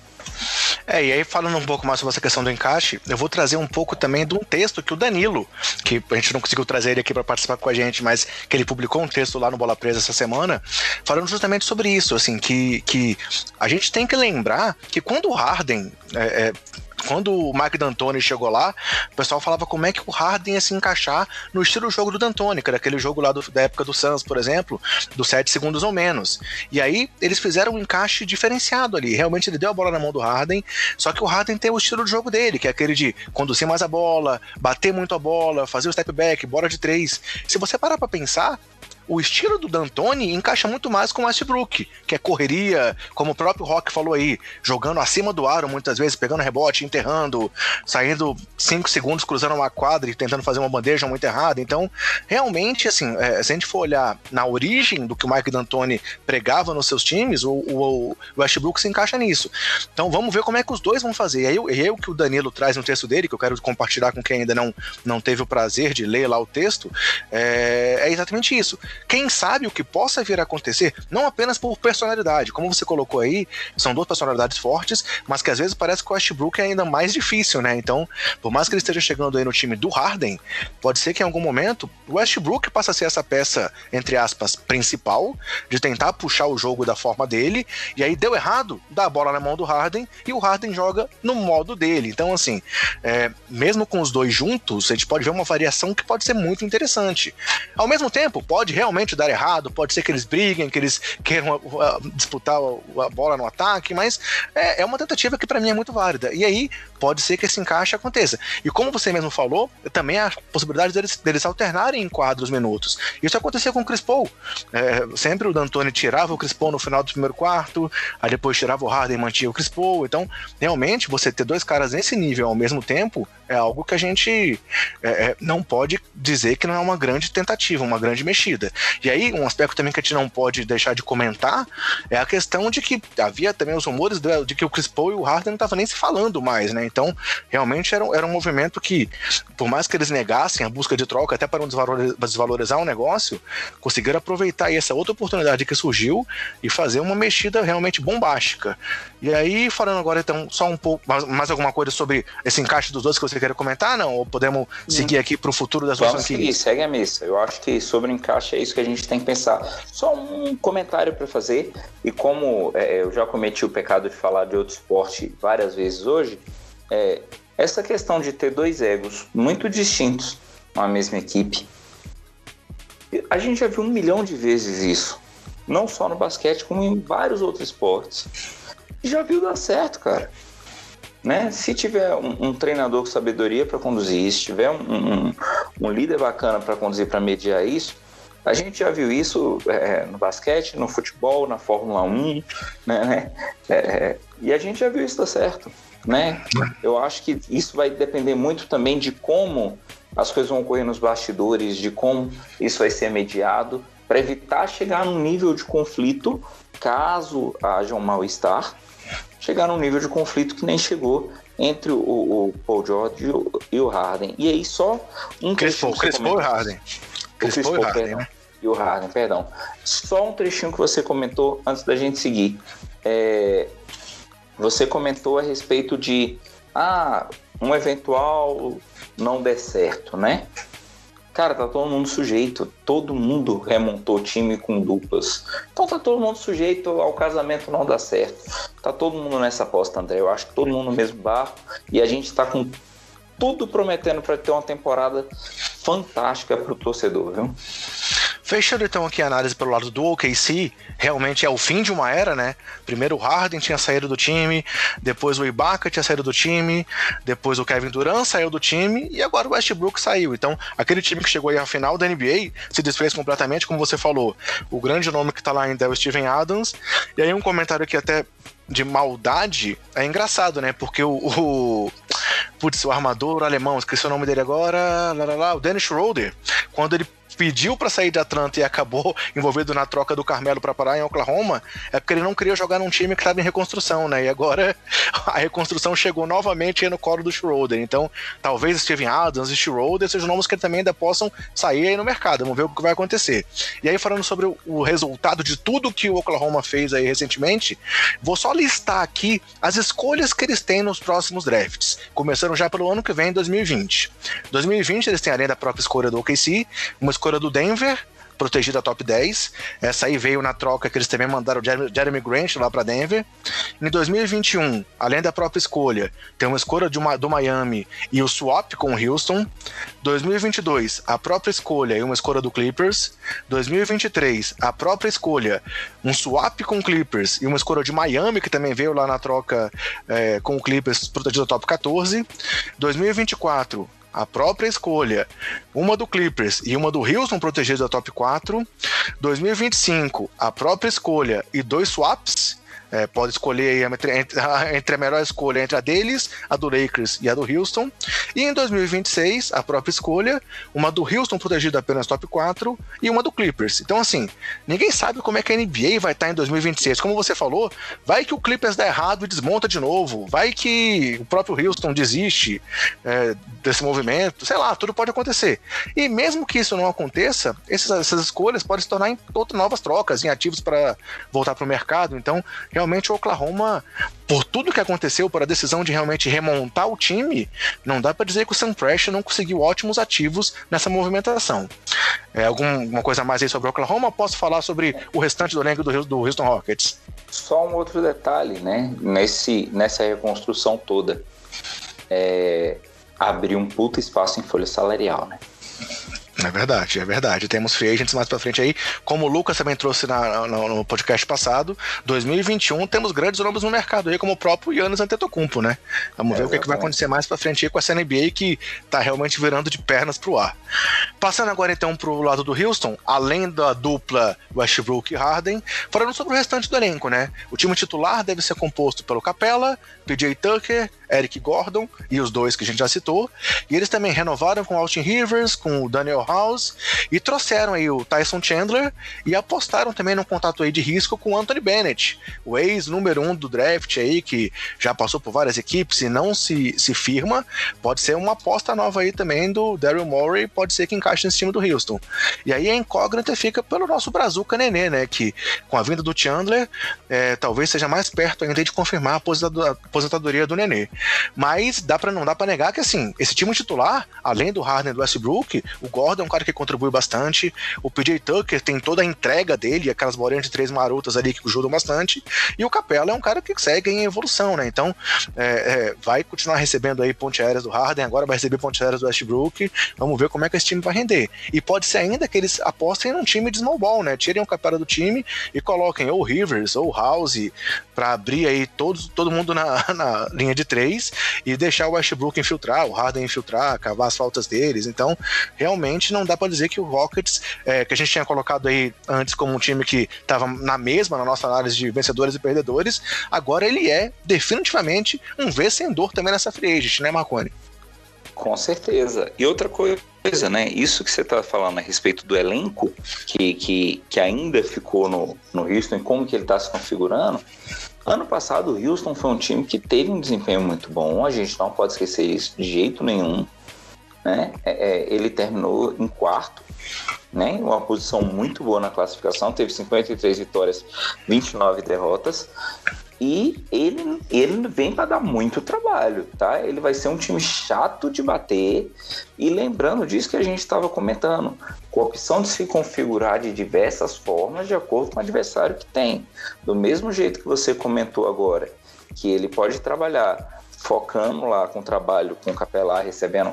É, e aí falando um pouco mais sobre essa questão do encaixe, eu vou trazer um pouco também de um texto que o Danilo, que a gente não conseguiu trazer ele aqui para participar com a gente, mas que ele publicou um texto lá no Bola Presa essa semana, falando justamente sobre isso, assim, que, que a gente tem que lembrar que quando o Harden é, é, quando o Mike D'Antoni chegou lá, o pessoal falava como é que o Harden ia se encaixar no estilo jogo do D'Antoni, que era aquele jogo lá do, da época do Suns, por exemplo, dos 7 segundos ou menos. E aí eles fizeram um encaixe diferenciado ali. Realmente ele deu a bola na mão do Harden, só que o Harden tem o estilo de jogo dele, que é aquele de conduzir mais a bola, bater muito a bola, fazer o step back, bola de três. Se você parar para pensar, o estilo do D'Antoni encaixa muito mais com o Westbrook, que é correria, como o próprio Rock falou aí, jogando acima do aro muitas vezes, pegando rebote, enterrando, saindo 5 segundos cruzando uma quadra e tentando fazer uma bandeja muito errada. Então, realmente, assim, é, se a gente for olhar na origem do que o Mike D'Antoni pregava nos seus times, o, o, o, Westbrook se encaixa nisso. Então, vamos ver como é que os dois vão fazer. E aí, e o que o Danilo traz no texto dele, que eu quero compartilhar com quem ainda não, não teve o prazer de ler lá o texto, é, é exatamente isso quem sabe o que possa vir a acontecer, não apenas por personalidade, como você colocou aí, são duas personalidades fortes, mas que às vezes parece que o Westbrook é ainda mais difícil, né? Então, por mais que ele esteja chegando aí no time do Harden, pode ser que em algum momento o Westbrook passe a ser essa peça, entre aspas, principal, de tentar puxar o jogo da forma dele, e aí deu errado, dá a bola na mão do Harden e o Harden joga no modo dele. Então, assim, é, mesmo com os dois juntos, a gente pode ver uma variação que pode ser muito interessante. Ao mesmo tempo, pode realmente dar errado, pode ser que eles briguem, que eles queiram uh, disputar a bola no ataque, mas é, é uma tentativa que para mim é muito válida. E aí, pode ser que esse encaixe aconteça. E como você mesmo falou, também há a possibilidade deles, deles alternarem em quadros minutos. Isso aconteceu com o Paul. É, sempre o D'Antoni tirava o Chris Paul no final do primeiro quarto, aí depois tirava o Harden e mantinha o Chris Paul. Então, realmente, você ter dois caras nesse nível ao mesmo tempo é algo que a gente é, é, não pode dizer que não é uma grande tentativa, uma grande mexida. E aí, um aspecto também que a gente não pode deixar de comentar é a questão de que havia também os rumores de, que o Chris Paul e o Harden não estavam nem se falando mais, né? Então, realmente era, era um movimento que, por mais que eles negassem a busca de troca, até para não desvalorizar o negócio, conseguiram aproveitar essa outra oportunidade que surgiu e fazer uma mexida realmente bombástica. E aí, falando agora, então, só um pouco, mais, alguma coisa sobre esse encaixe dos dois que você quer comentar, não? Ou podemos seguir aqui para o futuro das Vamos seguir, segue a missa. Eu acho que sobre o encaixe é isso que a gente tem que pensar. Só um comentário para fazer, e como é, eu já cometi o pecado de falar de outro esporte várias vezes hoje, é, essa questão de ter dois egos muito distintos na mesma equipe, a gente já viu um milhão de vezes isso. Não só no basquete, como em vários outros esportes. Já viu dar certo, cara. Né? Se tiver um, um treinador com sabedoria para conduzir se tiver um, um, um líder bacana para conduzir, para mediar isso, a gente já viu isso é, no basquete, no futebol, na Fórmula 1, né? né? É, é, e a gente já viu isso dar certo né? Eu acho que isso vai depender muito também de como as coisas vão ocorrer nos bastidores, de como isso vai ser mediado, para evitar chegar num nível de conflito, caso haja um mal-estar, chegar num nível de conflito que nem chegou entre o, o Paul George e o, e o, Harden. E aí só um Crespo, Crespo e Harden. Crespo e Harden, né? E o Harden, perdão. Só um trechinho que você comentou antes da gente seguir. É, você comentou a respeito de ah, um eventual não der certo, né? Cara, tá todo mundo sujeito. Todo mundo remontou time com duplas. Então tá todo mundo sujeito ao casamento não dar certo. Tá todo mundo nessa aposta, André. Eu acho que todo mundo no mesmo barco. E a gente tá com tudo prometendo para ter uma temporada fantástica pro torcedor, viu? Fechando então aqui a análise pelo lado do OKC, realmente é o fim de uma era, né? Primeiro o Harden tinha saído do time, depois o Ibaka tinha saído do time, depois o Kevin Durant saiu do time e agora o Westbrook saiu. Então, aquele time que chegou aí à final da NBA se desfez completamente, como você falou. O grande nome que tá lá ainda é o Steven Adams. E aí um comentário aqui até de maldade é engraçado, né? Porque o, o putz, o armador alemão, esqueci o nome dele agora, lá, lá, lá, o Dennis Schroeder, quando ele pediu para sair de Atlanta e acabou (laughs) envolvido na troca do Carmelo para parar em Oklahoma, é porque ele não queria jogar num time que estava em reconstrução, né? E agora (laughs) a reconstrução chegou novamente no colo do Schroeder. Então, talvez Steven Adams e Schroeder sejam nomes que também ainda possam sair aí no mercado. Vamos ver o que vai acontecer. E aí, falando sobre o resultado de tudo que o Oklahoma fez aí recentemente, vou só listar aqui as escolhas que eles têm nos próximos drafts. Começando já pelo ano que vem, 2020. 2020, eles têm além da própria escolha do OKC, uma escolha escolha do Denver, protegida top 10. Essa aí veio na troca que eles também mandaram o Jeremy Grant lá para Denver. Em 2021, além da própria escolha, tem uma escolha uma, do Miami e o swap com o Houston. 2022, a própria escolha e uma escolha do Clippers. 2023, a própria escolha, um swap com o Clippers e uma escolha de Miami, que também veio lá na troca é, com o Clippers protegida top 14. 2024, a própria escolha, uma do Clippers e uma do Houston protegidos da top 4. 2025, a própria escolha e dois swaps É, pode escolher entre, entre, (laughs) entre, a melhor escolha entre a deles, a do Lakers e a do Houston. E em 2026, a própria escolha, uma do Houston protegida apenas top 4 e uma do Clippers. Então, assim, ninguém sabe como é que a NBA vai estar em 2026. Como você falou, vai que o Clippers dá errado e desmonta de novo, vai que o próprio Houston desiste é, desse movimento, sei lá, tudo pode acontecer. E mesmo que isso não aconteça, essas, essas escolhas podem se tornar em outras novas trocas, em ativos para voltar para o mercado. Então, realmente, o Oklahoma, por tudo que aconteceu, por a decisão de realmente remontar o time, não dá para dizer que o Sam Pressure não conseguiu ótimos ativos nessa movimentação. É, alguma coisa mais aí sobre o Oklahoma? Posso falar sobre o restante do elenco do, do Houston Rockets? Só um outro detalhe, né? Nesse, nessa reconstrução toda. É, abriu um puta espaço em folha salarial, né? É verdade, é verdade. Temos free agents mais pra frente aí. Como o Lucas também trouxe na, no, no podcast passado, 2021 temos grandes nomes no mercado aí, como o próprio Yannis Antetokounmpo, né? Vamos é, ver o que, é que, vai acontecer mais pra frente aí com essa NBA que tá realmente virando de pernas pro ar. Passando agora então pro lado do Houston, além da dupla Westbrook e Harden, falando sobre o restante do elenco, né? O time titular deve ser composto pelo Capella, PJ Tucker, Eric Gordon e os dois que a gente já citou. E eles também renovaram com Austin Rivers, com o Daniel House e trouxeram aí o Tyson Chandler e apostaram também num contato aí de risco com o Anthony Bennett, o ex número um do draft aí que já passou por várias equipes e não se, se firma. Pode ser uma aposta nova aí também do Daryl Morey, pode ser que encaixe nesse time do Houston. E aí a incógnita fica pelo nosso Brazuca Nenê, né? Que com a vinda do Chandler, é, talvez seja mais perto ainda de confirmar a aposentadoria do Nenê. Mas dá para não dá para negar que assim, esse time titular, além do Harden e do Westbrook, o Gordon é um cara que contribui bastante, o PJ Tucker tem toda a entrega dele, aquelas bolinhas de três marotas ali que ajudam bastante, e o Capela é um cara que segue em evolução, né? Então, é, é, vai continuar recebendo aí ponte aéreas do Harden, agora vai receber ponte aéreas do Westbrook, vamos ver como é que esse time vai render. E pode ser ainda que eles apostem num time de small ball, né? Tirem o Capela do time e coloquem ou Rivers ou House para abrir aí todos, todo mundo na, (laughs) na linha de três e deixar o Westbrook infiltrar, o Harden infiltrar, cavar as faltas deles. Então, realmente não dá para dizer que o Rockets, é, que a gente tinha colocado aí antes como um time que estava na mesma na nossa análise de vencedores e perdedores, agora ele é definitivamente um vencedor também nessa free agent, né, Marconi? Com certeza. E outra coisa, né? Isso que você está falando a respeito do elenco, que, que, que ainda ficou no, no Houston e como que ele está se configurando, Ano passado, o Houston foi um time que teve um desempenho muito bom, a gente não pode esquecer isso de jeito nenhum. Né? É, é, ele terminou em quarto, né? uma posição muito boa na classificação, teve 53 vitórias, 29 derrotas. E ele, ele vem para dar muito trabalho, tá? Ele vai ser um time chato de bater. E lembrando disso que a gente estava comentando, com a opção de se configurar de diversas formas de acordo com o adversário que tem. Do mesmo jeito que você comentou agora, que ele pode trabalhar focando lá com o trabalho com o capelar, recebendo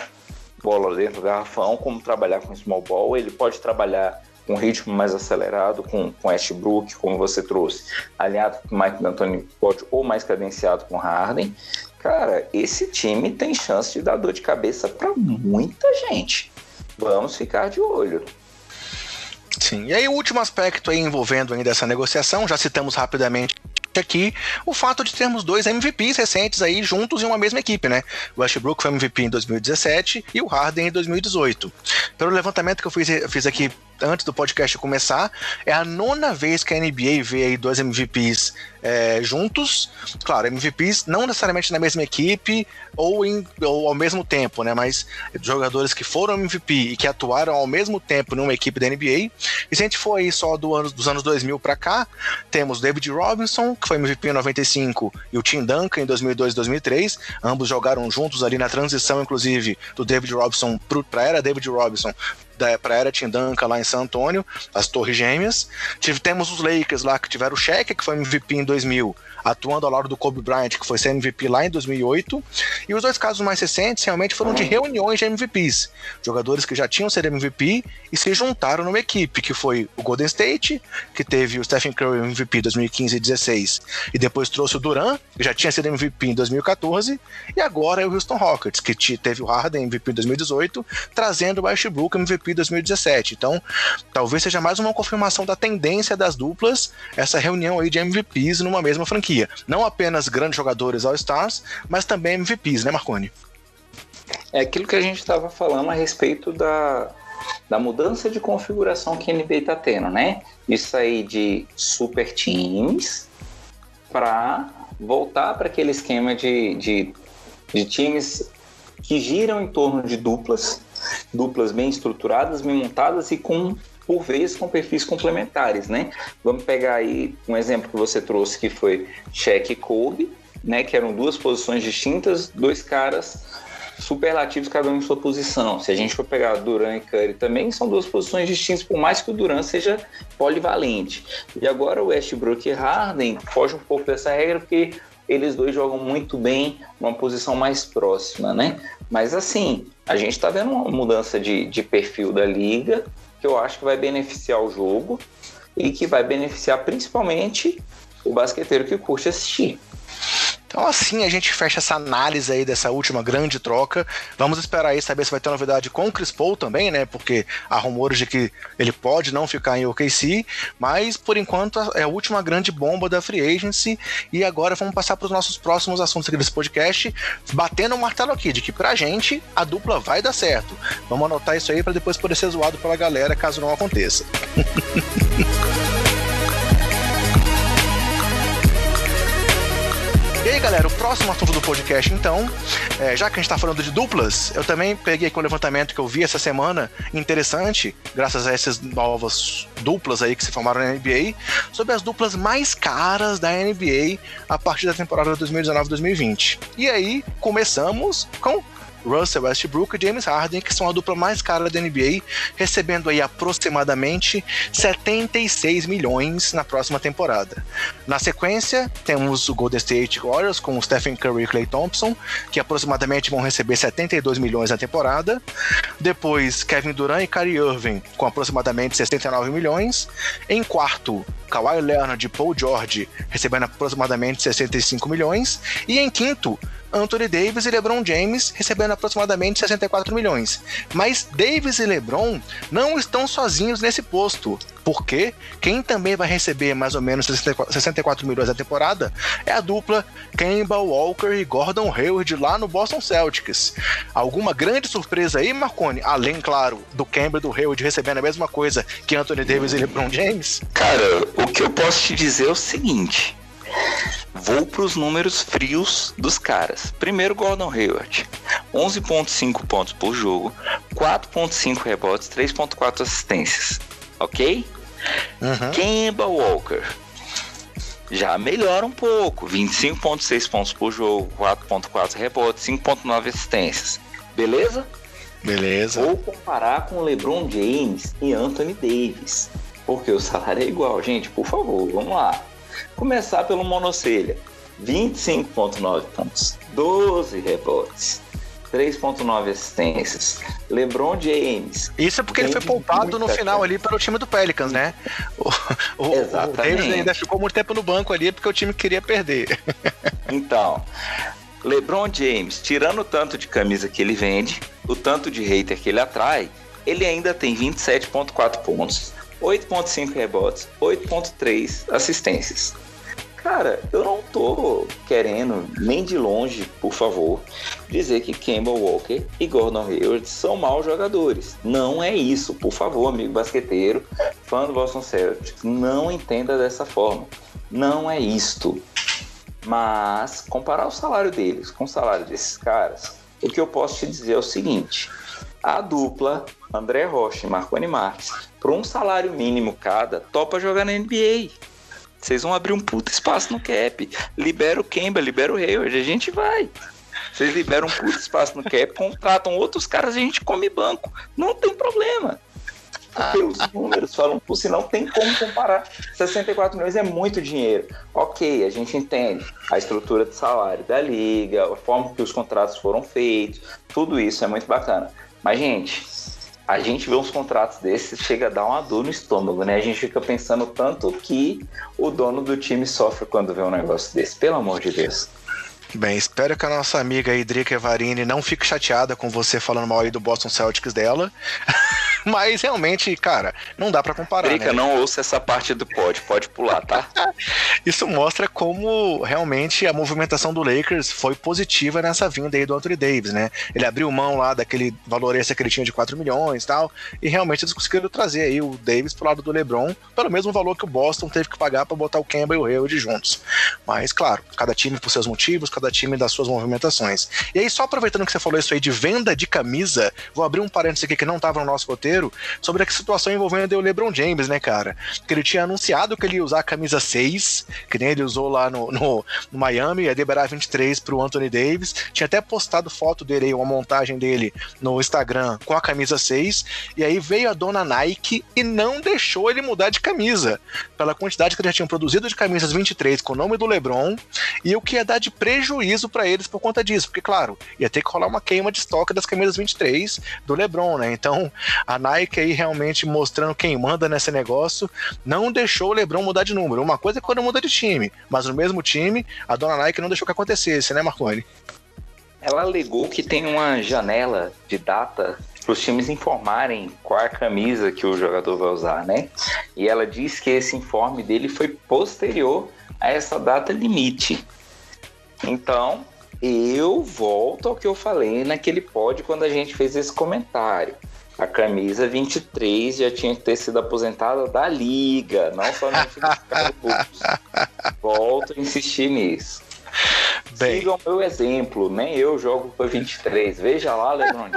bola dentro do garrafão, como trabalhar com small ball, ele pode trabalhar com ritmo mais acelerado, com, com Ashbrook, como você trouxe, aliado com Mike D'Antoni pode ou mais cadenciado com Harden. Cara, esse time tem chance de dar dor de cabeça para muita gente. Vamos ficar de olho. Sim, e aí o último aspecto aí envolvendo ainda essa negociação, já citamos rapidamente aqui o fato de termos dois MVPs recentes aí juntos em uma mesma equipe, né? O Westbrook foi MVP em 2017 e o Harden em 2018. Pelo levantamento que eu fiz, eu fiz aqui antes do podcast começar, é a nona vez que a NBA vê aí dois MVPs é, juntos. Claro, MVPs não necessariamente na mesma equipe ou, em, ou ao mesmo tempo, né? Mas jogadores que foram MVP e que atuaram ao mesmo tempo numa equipe da NBA. E se a gente for aí só do ano, dos anos 2000 para cá, temos David Robinson, que foi MVP em 95, e o Tim Duncan em 2002 e 2003. Ambos jogaram juntos ali na transição, inclusive, do David Robinson para era David Robinson para a era Tim Duncan lá em San Antônio, as Torres Gêmeas. Tive, temos os Lakers lá que tiveram o Shaq, que foi MVP em 2000, atuando ao lado do Kobe Bryant, que foi ser MVP lá em 2008. E os dois casos mais recentes realmente foram de reuniões de MVPs. Jogadores que já tinham sido MVP e se juntaram numa equipe, que foi o Golden State, que teve o Stephen Curry MVP 2015 e 16, e depois trouxe o Duran, que já tinha sido MVP em 2014, e agora é o Houston Rockets, que teve o Harden MVP em 2018, trazendo o Westbrook MVP 2017. Então, talvez seja mais uma confirmação da tendência das duplas, essa reunião aí de MVPs numa mesma franquia. Não apenas grandes jogadores All-Stars, mas também MVPs, né, Marconi? É aquilo que a gente estava falando a respeito da, da mudança de configuração que a NBA está tendo, né? Isso aí de super teams para voltar para aquele esquema de, de, de times que giram em torno de duplas, duplas bem estruturadas, bem montadas e com por vezes com perfis complementares, né? Vamos pegar aí um exemplo que você trouxe que foi Shaq e Kobe, né? Que eram duas posições distintas, dois caras superlativos cada um em sua posição. Se a gente for pegar Duran e Curry também, são duas posições distintas, por mais que o Duran seja polivalente. E agora o Westbrook e Harden foge um pouco dessa regra, porque eles dois jogam muito bem numa posição mais próxima, né? Mas assim, a gente está vendo uma mudança de, de perfil da liga que eu acho que vai beneficiar o jogo e que vai beneficiar principalmente o basqueteiro que curte assistir. Então, assim a gente fecha essa análise aí dessa última grande troca. Vamos esperar aí saber se vai ter novidade com o Chris Paul também, né? Porque há rumores de que ele pode não ficar em OKC, mas por enquanto é a última grande bomba da Free Agency. E agora vamos passar para os nossos próximos assuntos aqui desse podcast, batendo o um martelo aqui de que pra gente a dupla vai dar certo. Vamos anotar isso aí para depois poder ser zoado pela galera caso não aconteça. (laughs) E aí, galera, o próximo assunto do podcast, então, é, já que a gente tá falando de duplas, eu também peguei aqui um levantamento que eu vi essa semana, interessante, graças a essas novas duplas aí que se formaram na NBA, sobre as duplas mais caras da NBA a partir da temporada 2019-2020. E aí, começamos com Russell Westbrook e James Harden, que são a dupla mais cara da NBA, recebendo aí aproximadamente 76 milhões na próxima temporada. Na sequência, temos o Golden State Warriors com Stephen Curry e Klay Thompson, que aproximadamente vão receber 72 milhões na temporada. Depois, Kevin Durant e Kyrie Irving com aproximadamente 69 milhões. Em quarto, Kawhi Leonard e Paul George recebendo aproximadamente 65 milhões. E em quinto, Anthony Davis e LeBron James recebendo aproximadamente 64 milhões. Mas Davis e LeBron não estão sozinhos nesse posto, porque quem também vai receber mais ou menos 64 milhões na temporada é a dupla Kemba Walker e Gordon Hayward lá no Boston Celtics. Alguma grande surpresa aí, Marconi? Além, claro, do Kemba e do Hayward recebendo a mesma coisa que Anthony Davis e LeBron James? Cara, o que eu posso te dizer é o seguinte. Vou para os números frios dos caras. Primeiro, Gordon Hayward. 11,5 pontos por jogo, 4,5 rebotes, 3,4 assistências. Ok? Uhum. Kemba Walker. Já melhora um pouco. 25,6 pontos por jogo, 4,4 rebotes, 5,9 assistências. Beleza? Beleza. Vou comparar com LeBron James e Anthony Davis. Porque o salário é igual. Gente, por favor, vamos lá. Começar pelo monocelha. 25.9 pontos, 12 rebotes, 3.9 assistências. LeBron James. Isso é porque ele foi poupado no final ali para o time do Pelicans, né? O, o, o Davis ainda ficou muito tempo no banco ali porque o time queria perder. Então, LeBron James, tirando o tanto de camisa que ele vende, o tanto de hater que ele atrai, ele ainda tem 27.4 pontos, 8.5 rebotes, 8.3 assistências. Cara, eu não tô querendo, nem de longe, por favor, dizer que Campbell Walker e Gordon Hayward são maus jogadores. Não é isso, por favor, amigo basqueteiro, fã do Boston Celtics, não entenda dessa forma. Não é isto. Mas comparar o salário deles com o salário desses caras, o que eu posso te dizer é o seguinte: a dupla André Rocha e Marconi Marques, por um salário mínimo cada, topa jogar na NBA. Vocês vão abrir um puto espaço no cap. Libera o Kemba, libera o Hayward, a gente vai. Vocês liberam um puto espaço no cap, contratam outros caras, a gente come banco. Não tem problema. porque os números falam por si, não tem como comparar. 64 milhões é muito dinheiro. Ok, a gente entende a estrutura de salário da liga, a forma que os contratos foram feitos, tudo isso é muito bacana. Mas, gente, a gente vê uns contratos desses, chega a dar uma dor no estômago, né? A gente fica pensando tanto que o dono do time sofre quando vê um negócio desse, pelo amor de Deus. Bem, espero que a nossa amiga Idrika Varini não fique chateada com você falando mal aí do Boston Celtics dela. (laughs) (laughs) Mas realmente, cara, não dá para comparar. Drica, né? não ouça essa parte do pod, pode pular, tá? (laughs) Isso mostra como realmente a movimentação do Lakers foi positiva nessa vinda aí do Anthony Davis, né? Ele abriu mão lá daquele valor esse que ele tinha de 4 milhões e tal, e realmente eles conseguiram trazer aí o Davis pro lado do LeBron, pelo mesmo valor que o Boston teve que pagar para botar o Kemba e o Hayward juntos. Mas, claro, cada time por seus motivos, cada time das suas movimentações. E aí, só aproveitando que você falou isso aí de venda de camisa, vou abrir um parênteses aqui que não estava no nosso roteiro, sobre a situação envolvendo o LeBron James, né, cara? Que ele tinha anunciado que ele ia usar a camisa 6, que nem ele usou lá no, no, no Miami, ia liberar 23 pro Anthony Davis. Tinha até postado foto dele uma montagem dele no Instagram com a camisa 6. E aí veio a dona Nike e não deixou ele mudar de camisa. Pela quantidade que eles já tinham produzido de camisas 23 com o nome do LeBron. E o que ia dar de prejuízo para eles por conta disso. Porque, claro, ia ter que rolar uma queima de estoque das camisas 23 do LeBron, né? Então, a Nike aí realmente mostrando quem manda nesse negócio, não deixou o LeBron mudar de número. Uma coisa é quando muda de time, mas no mesmo time, a dona Nike não deixou que acontecesse, né, Marconi? Ela alegou que tem uma janela de data para os times informarem qual a camisa que o jogador vai usar, né? E ela diz que esse informe dele foi posterior a essa data limite. Então, eu volto ao que eu falei naquele pod quando a gente fez esse comentário. A camisa 23 já tinha que ter sido aposentada da liga, não somente do Volto a insistir nisso. Bem. Sigam o meu exemplo, nem eu jogo para 23. Veja lá, LeBron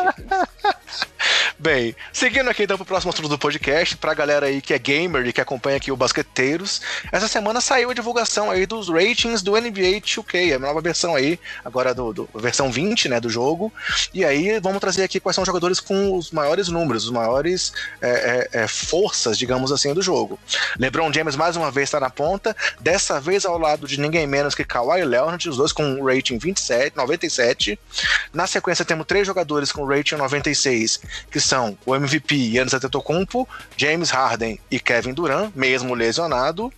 Bem, seguindo aqui então pro próximo assunto do podcast, pra galera aí que é gamer e que acompanha aqui o Basqueteiros, essa semana saiu a divulgação aí dos ratings do NBA 2K, a nova versão aí, agora do, do versão 20, né, do jogo, e aí vamos trazer aqui quais são os jogadores com os maiores números, os maiores é, é, é, forças, digamos assim, do jogo. LeBron James mais uma vez está na ponta, dessa vez ao lado de ninguém menos que Kawhi Leonard, os dois com um rating 27, 97. Na sequência temos três jogadores com rating 96, que são o MVP Yannis Antetokounmpo, James Harden e Kevin Durant, mesmo lesionado.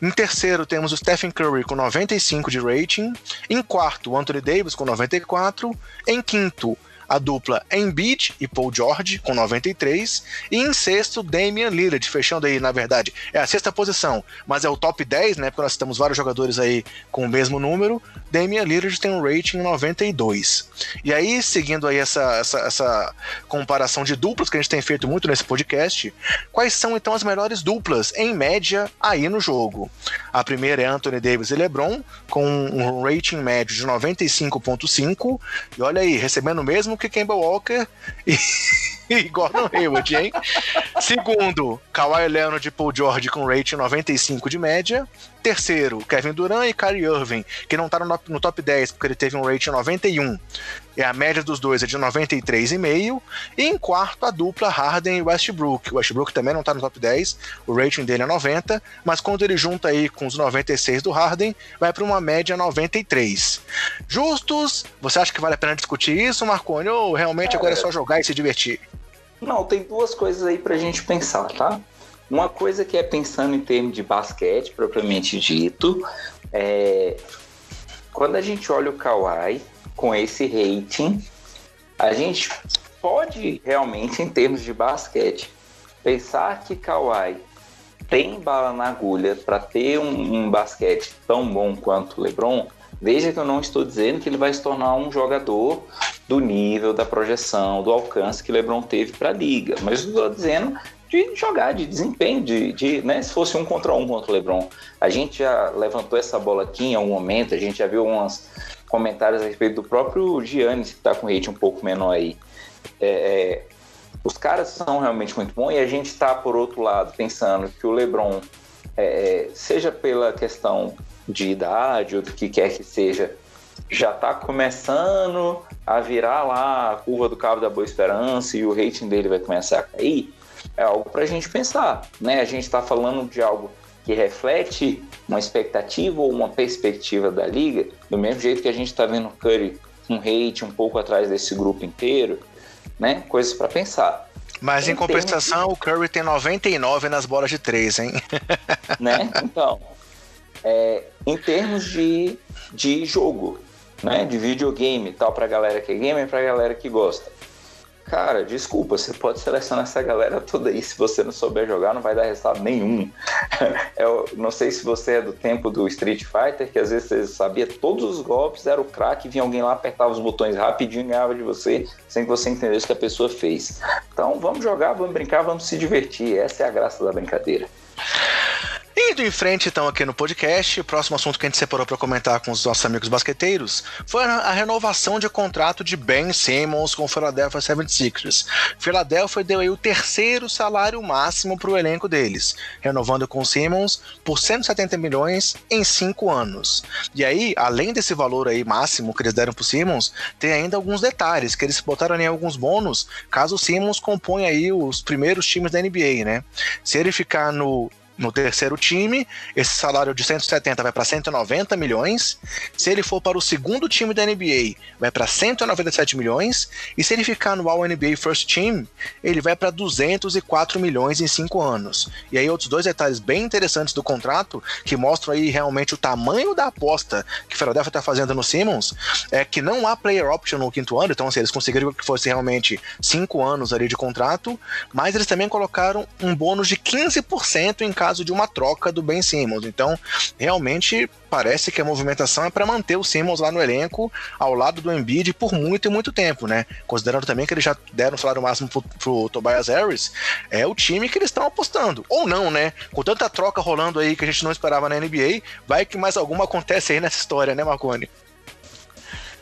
Em terceiro temos o Stephen Curry com 95 de rating. Em quarto, o Anthony Davis com 94. Em quinto, a dupla Embiid e Paul George com 93 e em sexto Damian Lillard, fechando aí, na verdade, é a sexta posição, mas é o top 10, né, porque nós temos vários jogadores aí com o mesmo número, Damian Lillard tem um rating 92. E aí, seguindo aí essa, essa, essa comparação de duplas que a gente tem feito muito nesse podcast, quais são então as melhores duplas, em média, aí no jogo? A primeira é Anthony Davis e LeBron, com um rating médio de 95.5, e olha aí, recebendo o que Kemba Walker e, e (laughs) Gordon Hayward, hein? Segundo, Kawhi Leonard e Paul George com rating 95 de média. Terceiro, Kevin Durant e Kyrie Irving, que não tá no, no top 10 porque ele teve um rating 91. E a média dos dois é de 93,5. E em quarto, a dupla Harden e Westbrook. O Westbrook também não tá no top 10, o rating dele é 90, mas quando ele junta aí com os 96 do Harden, vai para uma média 93. Justos? Você acha que vale a pena discutir isso, Marconi? Ou realmente agora é só jogar e se divertir? Não, tem duas coisas aí pra gente pensar, tá? Uma coisa que é pensando em termos de basquete, propriamente dito, é quando a gente olha o Kawhi com esse rating, a gente pode realmente, em termos de basquete, pensar que Kawhi tem bala na agulha para ter um, um, basquete tão bom quanto o LeBron. Veja que eu não estou dizendo que ele vai se tornar um jogador do nível, da projeção, do alcance que LeBron teve para a liga, mas estou dizendo de jogar, de desempenho, de, de né, se fosse um contra um contra o LeBron. A gente já levantou essa bola aqui em algum momento, a gente já viu uns comentários a respeito do próprio Giannis, que está com rate um pouco menor aí. É, é, os caras são realmente muito bons e a gente está, por outro lado, pensando que o LeBron, é, é, seja pela questão de idade ou do que quer que seja, já está começando a virar lá a curva do Cabo da Boa Esperança e o rating dele vai começar a cair. é algo para a gente pensar, né? A gente está falando de algo que reflete uma expectativa ou uma perspectiva da liga, do mesmo jeito que a gente está vendo o Curry um hate um pouco atrás desse grupo inteiro, né? Coisas para pensar. Mas em, em compensação, de... o Curry tem 99 nas bolas de três, hein? Né? (laughs) Então, é, em termos de, de jogo, né? De videogame tal, pra galera que é gamer e pra galera que gosta. Cara, desculpa, você pode selecionar essa galera toda aí. Se você não souber jogar, não vai dar resultado nenhum. (laughs) Eu não sei se você é do tempo do Street Fighter, que às vezes você sabia todos os golpes, era o craque, vinha alguém lá, apertava os botões rapidinho e ganhava de você, sem que você entendesse o que a pessoa fez. Então vamos jogar, vamos brincar, vamos se divertir. Essa é a graça da brincadeira. Indo em frente, então, aqui no podcast, o próximo assunto que a gente separou para comentar com os nossos amigos basqueteiros foi a renovação de contrato de Ben Simmons com o Philadelphia 76ers. Philadelphia deu aí o terceiro salário máximo para o elenco deles, renovando com Simmons por 170 milhões em cinco anos. E aí, além desse valor aí máximo que eles deram para Simmons, tem ainda alguns detalhes que eles botaram em alguns bônus caso o Simmons componha aí os primeiros times da NBA, né? Se ele ficar no no terceiro time, esse salário de 170 vai para 190 milhões. Se ele for para o segundo time da NBA, vai para 197 milhões. E se ele ficar no All NBA First Team, ele vai para 204 milhões em cinco anos. E aí outros dois detalhes bem interessantes do contrato que mostram aí realmente o tamanho da aposta que o Philadelphia está fazendo no Simmons é que não há player option no quinto ano, então assim, eles conseguiram que fosse realmente cinco anos ali de contrato, mas eles também colocaram um bônus de 15% em cada caso de uma troca do Ben Simmons. Então, realmente parece que a movimentação é para manter o Simmons lá no elenco ao lado do Embiid por muito e muito tempo, né? Considerando também que eles já deram o salário máximo pro, pro Tobias Harris, é o time que eles estão apostando. Ou não, né? Com tanta troca rolando aí que a gente não esperava na NBA, vai que mais alguma acontece aí nessa história, né, Marconi?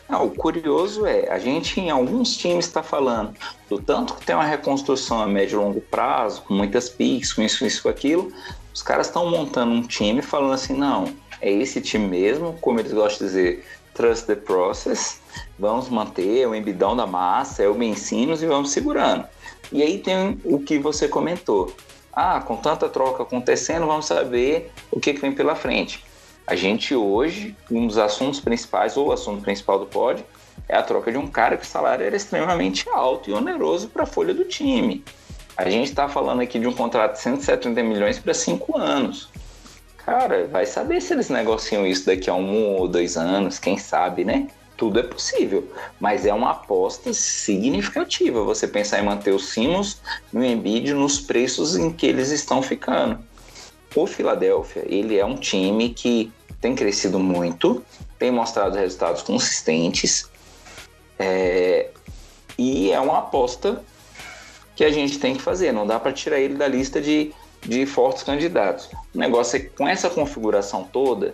Não, o curioso é, a gente em alguns times está falando do tanto que tem uma reconstrução a médio e longo prazo, com muitas piques, com isso, isso, com aquilo. Os caras estão montando um time falando assim, não, é esse time mesmo, como eles gostam de dizer, trust the process, vamos manter o embidão da massa, é o Mencinos e vamos segurando. E aí tem o que você comentou. Ah, com tanta troca acontecendo, vamos saber o que, que vem pela frente. A gente hoje, um dos assuntos principais, ou o assunto principal do pod, é a troca de um cara que o salário era extremamente alto e oneroso para a folha do time. A gente está falando aqui de um contrato de 170 milhões para cinco anos. Cara, vai saber se eles negociam isso daqui a um ou dois anos, quem sabe, né? Tudo é possível, mas é uma aposta significativa você pensar em manter o Simmons e o Embiid nos preços em que eles estão ficando. O Philadelphia, ele é um time que tem crescido muito, tem mostrado resultados consistentes é, e é uma aposta que a gente tem que fazer. Não dá para tirar ele da lista de, de fortes candidatos. O negócio é que com essa configuração toda,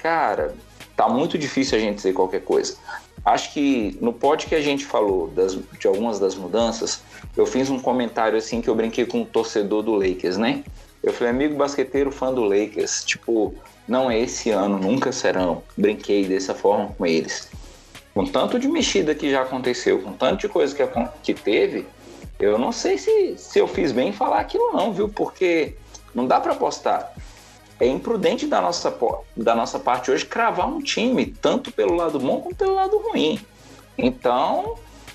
cara, tá muito difícil a gente dizer qualquer coisa. Acho que no pod que a gente falou das, de algumas das mudanças, eu fiz um comentário assim que eu brinquei com o torcedor do Lakers, né? Eu falei, amigo basqueteiro fã do Lakers, tipo, não é esse ano, nunca serão. Brinquei dessa forma com eles. Com tanto de mexida que já aconteceu, com tanto de coisa que, que teve, eu não sei se, se eu fiz bem em falar aquilo não, viu? Porque não dá para apostar. É imprudente da nossa, da nossa parte hoje cravar um time, tanto pelo lado bom como pelo lado ruim. Então,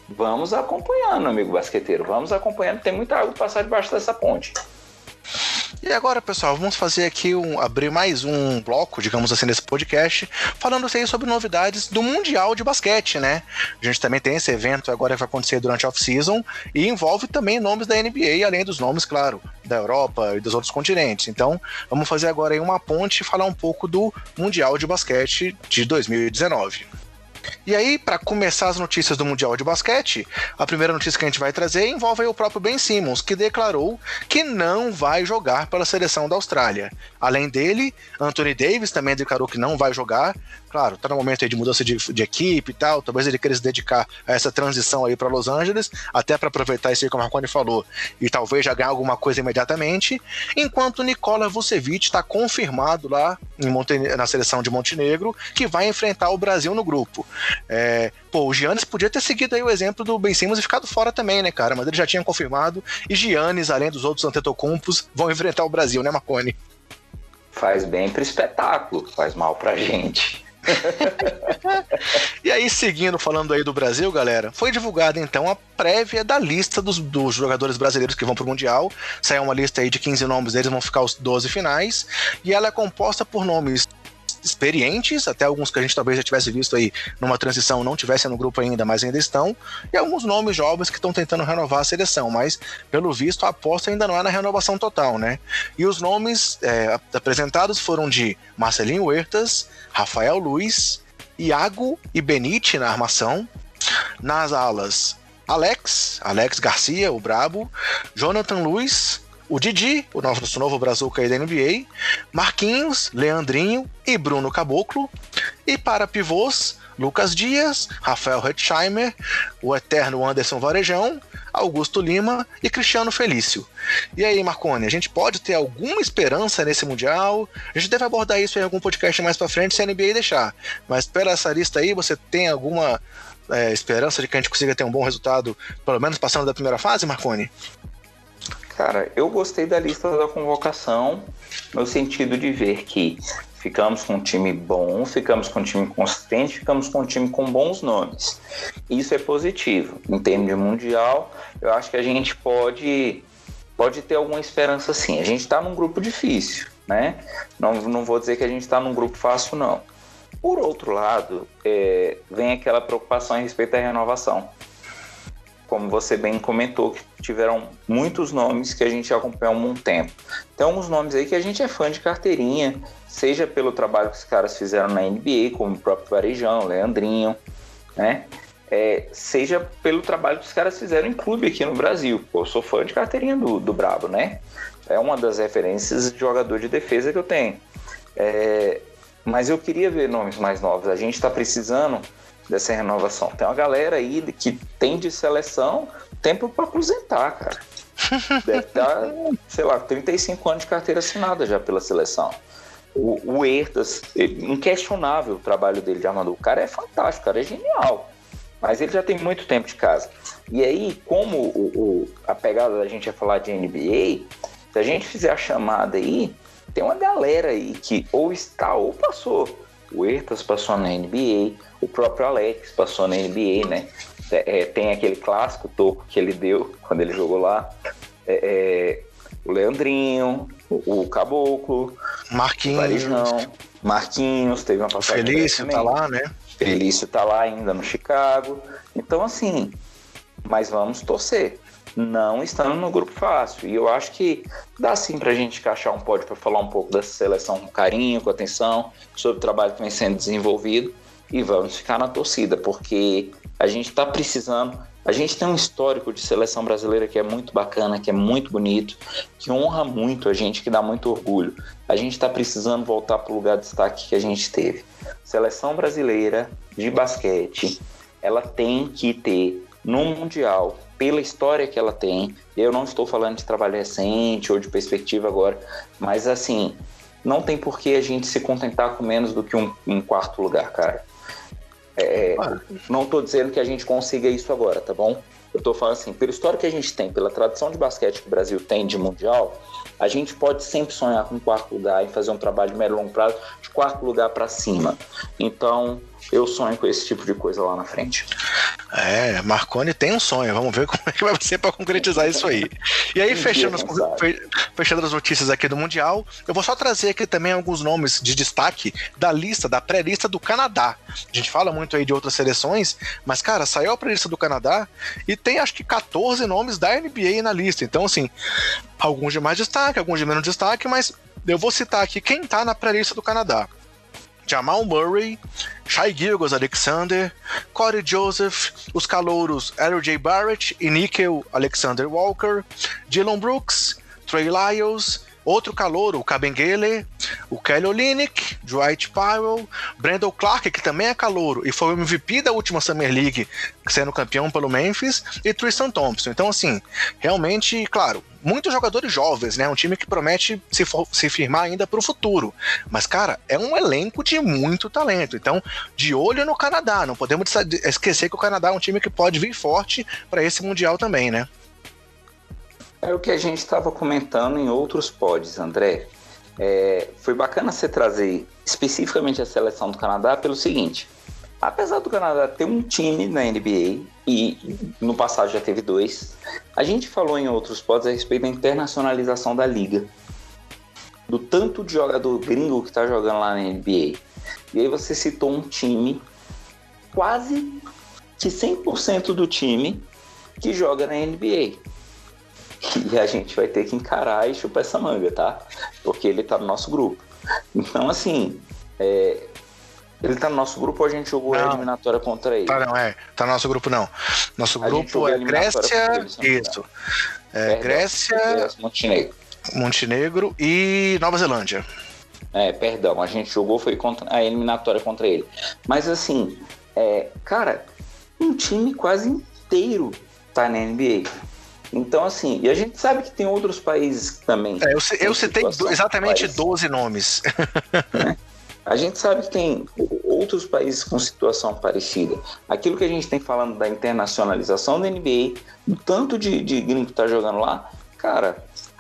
vamos acompanhando, amigo basqueteiro. Vamos acompanhando. Tem muita água passar debaixo dessa ponte. E agora, pessoal, vamos fazer aqui um abrir mais um bloco, digamos assim, desse podcast, falando assim, sobre novidades do Mundial de Basquete, né? A gente também tem esse evento agora que vai acontecer durante a off-season e envolve também nomes da NBA, além dos nomes, claro, da Europa e dos outros continentes. Então, vamos fazer agora aí uma ponte e falar um pouco do Mundial de Basquete de 2019. E aí, para começar as notícias do Mundial de Basquete, a primeira notícia que a gente vai trazer envolve o próprio Ben Simmons, que declarou que não vai jogar pela seleção da Austrália. Além dele, Anthony Davis também declarou que não vai jogar. Claro, tá no momento de mudança de, de, equipe e tal, talvez ele queira se dedicar a essa transição aí para Los Angeles, até para aproveitar isso aí que o Marconi falou, e talvez já ganhar alguma coisa imediatamente, enquanto Nikola Vucevic está confirmado lá na seleção de Montenegro que vai enfrentar o Brasil no grupo. É, pô, o Giannis podia ter seguido aí o exemplo do Ben Simmons e ficado fora também, né, cara? Mas ele já tinha confirmado. E Giannis, além dos outros Antetokounmpos, vão enfrentar o Brasil, né, Marconi? Faz bem pro espetáculo, faz mal pra gente. (laughs) e aí, seguindo, falando aí do Brasil, galera, foi divulgada então a prévia da lista dos, dos jogadores brasileiros que vão pro Mundial. Saiu uma lista aí de 15 nomes deles, vão ficar os 12 finais. E ela é composta por nomes experientes, até alguns que a gente talvez já tivesse visto aí numa transição, não tivessem no grupo ainda, mas ainda estão, e alguns nomes jovens que estão tentando renovar a seleção, mas pelo visto a aposta ainda não é na renovação total, né? E os nomes é, apresentados foram de Marcelinho Huertas, Rafael Luiz, Iago e Benite na armação, nas alas Alex, Alex Garcia, o Brabo, Jonathan Luiz, o Didi, o nosso novo brazuca aí da NBA, Marquinhos, Leandrinho e Bruno Caboclo. E para pivôs, Lucas Dias, Rafael Hetzheimer, o eterno Anderson Varejão, Augusto Lima e Cristiano Felício. E aí, Marcone, a gente pode ter alguma esperança nesse Mundial? A gente deve abordar isso em algum podcast mais para frente se a NBA deixar. Mas pela essa lista aí, você tem alguma é, esperança de que a gente consiga ter um bom resultado, pelo menos passando da primeira fase, Marcone? Cara, eu gostei da lista da convocação, no sentido de ver que ficamos com um time bom, ficamos com um time consistente, ficamos com um time com bons nomes. Isso é positivo. Em termos de mundial, eu acho que a gente pode, pode ter alguma esperança sim. A gente está num grupo difícil, né? Não, não vou dizer que a gente está num grupo fácil, não. Por outro lado, é, vem aquela preocupação a respeito da renovação como você bem comentou, que tiveram muitos nomes que a gente acompanhou há um tempo. Tem alguns nomes aí que a gente é fã de carteirinha, seja pelo trabalho que os caras fizeram na NBA, como o próprio Varejão, Leandrinho, né? É, seja pelo trabalho que os caras fizeram em clube aqui no Brasil. eu sou fã de carteirinha do, do Brabo, né? É uma das referências de jogador de defesa que eu tenho. É, mas eu queria ver nomes mais novos. A gente está precisando dessa renovação. Tem uma galera aí que tem de seleção tempo para aposentar, cara. (laughs) Deve estar, sei lá, 35 anos de carteira assinada já pela seleção. O, o Ertas, inquestionável o trabalho dele de armador. O cara é fantástico, o cara é genial. Mas ele já tem muito tempo de casa. E aí, como o, o, a pegada da gente é falar de NBA, se a gente fizer a chamada aí, tem uma galera aí que ou está ou passou. O Ertas passou na NBA, o próprio Alex passou na NBA, né? É, é, tem aquele clássico toco que ele deu (laughs) quando ele jogou lá. É, é o Leandrinho, o, o Caboclo, Marquinhos. O Marquinhos, teve uma passagem. Felício tá lá, né? Felício tá lá ainda no Chicago. Então, assim, mas vamos torcer. Não estando no grupo fácil. E eu acho que dá sim pra gente encaixar um pódio para falar um pouco dessa seleção com carinho, com atenção, sobre o trabalho que vem sendo desenvolvido e vamos ficar na torcida, porque a gente está precisando. A gente tem um histórico de seleção brasileira que é muito bacana, que é muito bonito, que honra muito a gente, que dá muito orgulho. A gente está precisando voltar para o lugar de destaque que a gente teve. Seleção brasileira de basquete, ela tem que ter no Mundial, pela história que ela tem. Eu não estou falando de trabalho recente ou de perspectiva agora, mas assim, não tem por que a gente se contentar com menos do que um, um quarto lugar, cara. É, ah. Não estou dizendo que a gente consiga isso agora, tá bom? Eu estou falando assim, pela história que a gente tem, pela tradição de basquete que o Brasil tem de mundial, a gente pode sempre sonhar com quarto lugar e fazer um trabalho de médio e longo prazo de quarto lugar para cima. Então, eu sonho com esse tipo de coisa lá na frente. É, Marconi tem um sonho. Vamos ver (laughs) como é que vai ser para concretizar isso aí. E aí, fechando as, fechando as notícias aqui do Mundial, eu vou só trazer aqui também alguns nomes de destaque da lista, da pré-lista do Canadá. A gente fala muito aí de outras seleções, mas, cara, saiu a pré-lista do Canadá e tem acho que 14 nomes da NBA na lista. Então, assim, alguns de mais destaque, alguns de menos destaque, mas eu vou citar aqui quem tá na pré-lista do Canadá. Jamal Murray, Shai Gilgos Alexander, Corey Joseph, os calouros L.J. Barrett e Nickel Alexander Walker, Dylan Brooks, Trey Lyles, Outro calouro, o Kabengele, o Kelly Olynyk, Dwight Powell, Brandon Clark, que também é calouro e foi o MVP da última Summer League, sendo campeão pelo Memphis, e Tristan Thompson. Então, assim, realmente, claro, muitos jogadores jovens, né? Um time que promete se, for, se firmar ainda para o futuro. Mas, cara, é um elenco de muito talento. Então, de olho no Canadá. Não podemos esquecer que o Canadá é um time que pode vir forte para esse Mundial também, né? É o que a gente estava comentando em outros pods, André. É, foi bacana você trazer especificamente a seleção do Canadá pelo seguinte: apesar do Canadá ter um time na NBA e no passado já teve dois, a gente falou em outros pods a respeito da internacionalização da liga, do tanto de jogador gringo que está jogando lá na NBA. E aí você citou um time quase que 100% do time que joga na NBA. E a gente vai ter que encarar e chupar essa manga, tá? Porque ele tá no nosso grupo. Então, assim, é, ele tá no nosso grupo ou a gente jogou não, a eliminatória contra ele? Tá, não, é. Tá no nosso grupo, não. Nosso grupo é Grécia. Isso. É, Grécia. Montenegro. Montenegro e Nova Zelândia. É, perdão, a gente jogou foi contra a eliminatória contra ele. Mas assim, é, cara, um time quase inteiro tá na NBA. Então, assim, e a gente sabe que tem outros países também. É, eu, eu citei exatamente parecida. 12 nomes. (laughs) Né? A gente sabe que tem outros países com situação parecida. Aquilo que a gente tem falando da internacionalização da NBA, o tanto de, de gringo que tá jogando lá, cara,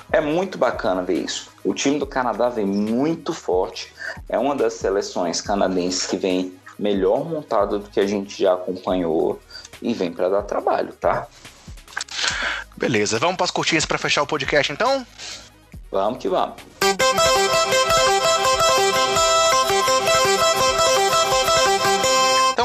é muito bacana ver isso. O time do Canadá vem muito forte. É uma das seleções canadenses que vem melhor montada do que a gente já acompanhou e vem para dar trabalho, tá? Beleza, vamos para as curtinhas para fechar o podcast então? Vamos que vamos.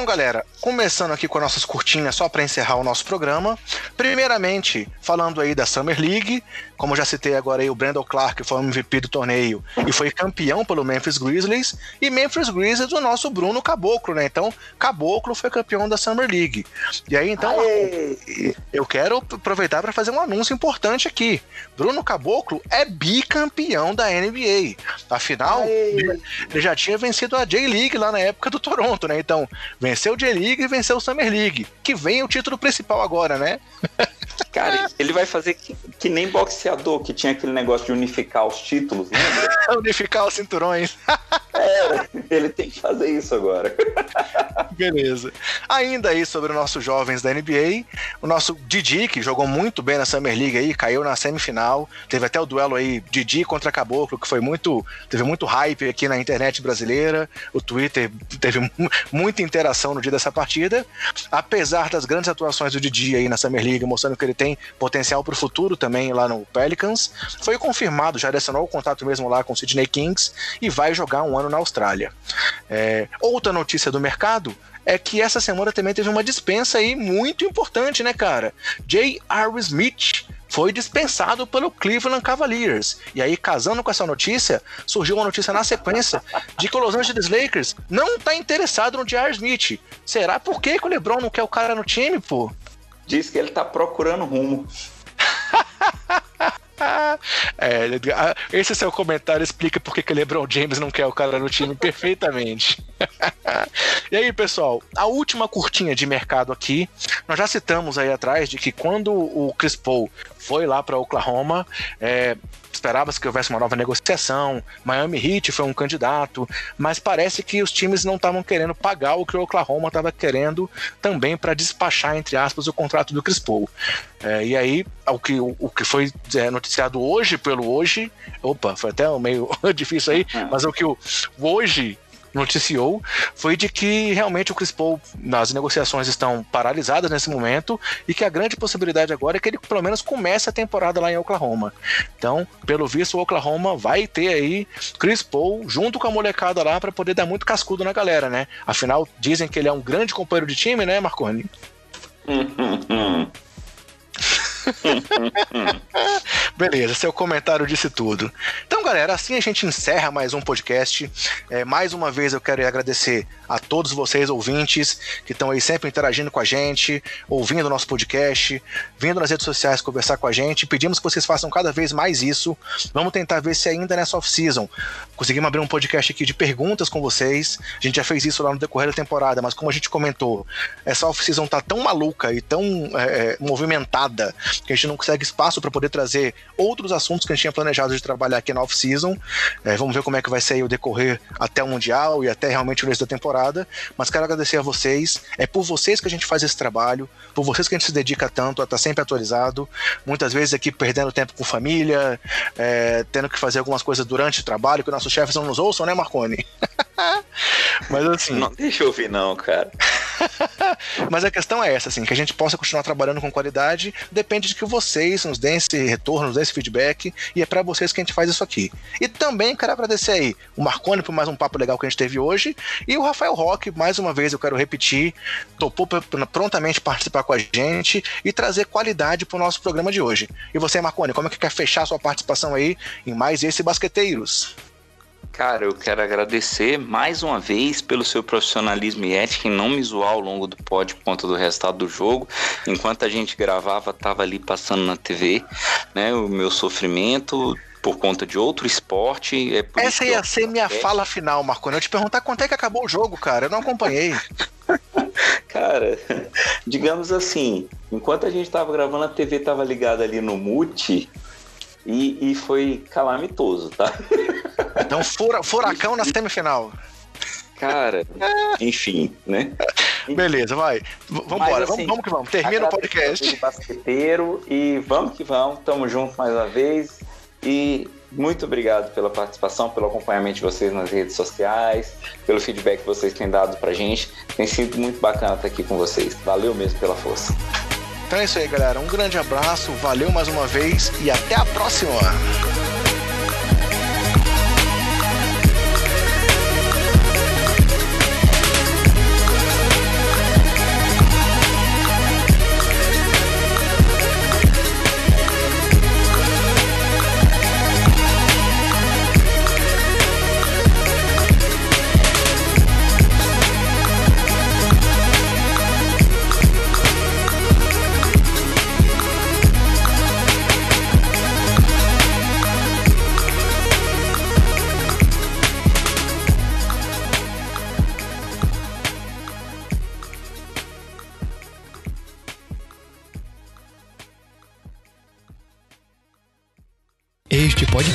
Galera, começando aqui com as nossas curtinhas só para encerrar o nosso programa. Primeiramente, falando aí da Summer League, como já citei agora aí, o Brandon Clark foi o MVP do torneio e foi campeão pelo Memphis Grizzlies. E Memphis Grizzlies, o nosso Bruno Caboclo, né? Então, Caboclo foi campeão da Summer League. E aí, então, Aê! eu quero aproveitar para fazer um anúncio importante aqui. Bruno Caboclo é bicampeão da NBA. Afinal, Aê! ele já tinha vencido a J-League lá na época do Toronto, né? Então, venceu o J-League e venceu o Summer League, que vem o título principal agora, né? (laughs) Cara, ele vai fazer que, que, nem boxeador, que tinha aquele negócio de unificar os títulos, lembra? (laughs) unificar os cinturões. (laughs) é, ele tem que fazer isso agora. Beleza. Ainda aí sobre os nossos jovens da NBA, o nosso Didi, que jogou muito bem na Summer League aí, caiu na semifinal. Teve até o duelo aí, Didi contra Caboclo, que foi muito. Teve muito hype aqui na internet brasileira. O Twitter teve muita interação no dia dessa partida. Apesar das grandes atuações do Didi aí na Summer League, mostrando que ele tem potencial para o futuro também lá no Pelicans. Foi confirmado, já assinou o contato mesmo lá com o Sydney Kings e vai jogar um ano na Austrália. É, outra notícia do mercado é que essa semana também teve uma dispensa aí muito importante, né, cara? J.R. Smith foi dispensado pelo Cleveland Cavaliers. E aí, casando com essa notícia, surgiu uma notícia na sequência de que o Los Angeles Lakers não está interessado no J.R. Smith. Será por que, que o LeBron não quer o cara no time, pô? diz que ele tá procurando rumo. (laughs) (laughs) é, esse seu comentário explica por que LeBron James não quer o cara no time perfeitamente. (laughs) e aí, pessoal, a última curtinha de mercado aqui, nós já citamos aí atrás de que quando o Chris Paul foi lá para Oklahoma, é, Esperava-se que houvesse uma nova negociação. Miami Heat foi um candidato, mas parece que os times não estavam querendo pagar o que o Oklahoma estava querendo também para despachar, entre aspas, o contrato do Chris Paul. É, e aí, o que, o, o que foi é, noticiado hoje pelo hoje, opa, foi até meio (laughs) difícil aí, mas o que o hoje noticiou foi de que realmente o Chris Paul, as negociações estão paralisadas nesse momento e que a grande possibilidade agora é que ele pelo menos comece a temporada lá em Oklahoma. Então, pelo visto, o Oklahoma vai ter aí Chris Paul junto com a molecada lá para poder dar muito cascudo na galera, né? Afinal, dizem que ele é um grande companheiro de time, né, Marconi? (laughs) (laughs) Beleza, seu comentário disse tudo. Então, galera, assim a gente encerra mais um podcast. É, mais uma vez eu quero agradecer a todos vocês, ouvintes, que estão aí sempre interagindo com a gente, ouvindo o nosso podcast, vindo nas redes sociais conversar com a gente. Pedimos que vocês façam cada vez mais isso. Vamos tentar ver se ainda nessa off-season conseguimos abrir um podcast aqui de perguntas com vocês. A gente já fez isso lá no decorrer da temporada, mas como a gente comentou, essa off-season tá tão maluca e tão é, movimentada que a gente não consegue espaço para poder trazer outros assuntos que a gente tinha planejado de trabalhar aqui na off-season. É, vamos ver como é que vai ser o decorrer até o Mundial e até realmente o início da temporada. Mas quero agradecer a vocês. É por vocês que a gente faz esse trabalho, por vocês que a gente se dedica tanto a estar tá sempre atualizado. Muitas vezes aqui perdendo tempo com família, é, tendo que fazer algumas coisas durante o trabalho, que nossos chefes não nos ouçam, né, Marconi? (laughs) Mas assim. Não deixa eu ouvir, não, cara. (laughs) Mas a questão é essa, assim, que a gente possa continuar trabalhando com qualidade, depende de que vocês nos deem esse retorno, nos deem esse feedback, e é para vocês que a gente faz isso aqui. E também quero agradecer aí o Marconi por mais um papo legal que a gente teve hoje, e o Rafael Roque, mais uma vez eu quero repetir, topou prontamente participar com a gente e trazer qualidade para o nosso programa de hoje. E você, Marconi, como é que quer fechar sua participação aí em mais esse Basqueteiros? Cara, eu quero agradecer mais uma vez pelo seu profissionalismo e ética em não me zoar ao longo do pod por conta do resultado do jogo. Enquanto a gente gravava, tava ali passando na TV, né? O meu sofrimento por conta de outro esporte. É Essa ia ser minha fala final, Marconi. Eu te perguntar quanto é que acabou o jogo, cara. Eu não acompanhei. (laughs) cara, (laughs) digamos assim, enquanto a gente tava gravando, a TV tava ligada ali no mute e, e foi calamitoso, tá? (laughs) Então, fura, furacão na semifinal. Cara, (laughs) enfim, né? Beleza, vai. Vambora, assim, vamos, vamos que vamos. Termina o podcast. Basqueteiro e vamos que vamos. Tamo junto mais uma vez. E muito obrigado pela participação, pelo acompanhamento de vocês nas redes sociais, pelo feedback que vocês têm dado pra gente. Tem sido muito bacana estar aqui com vocês. Valeu mesmo pela força. Então é isso aí, galera. Um grande abraço, valeu mais uma vez e até a próxima!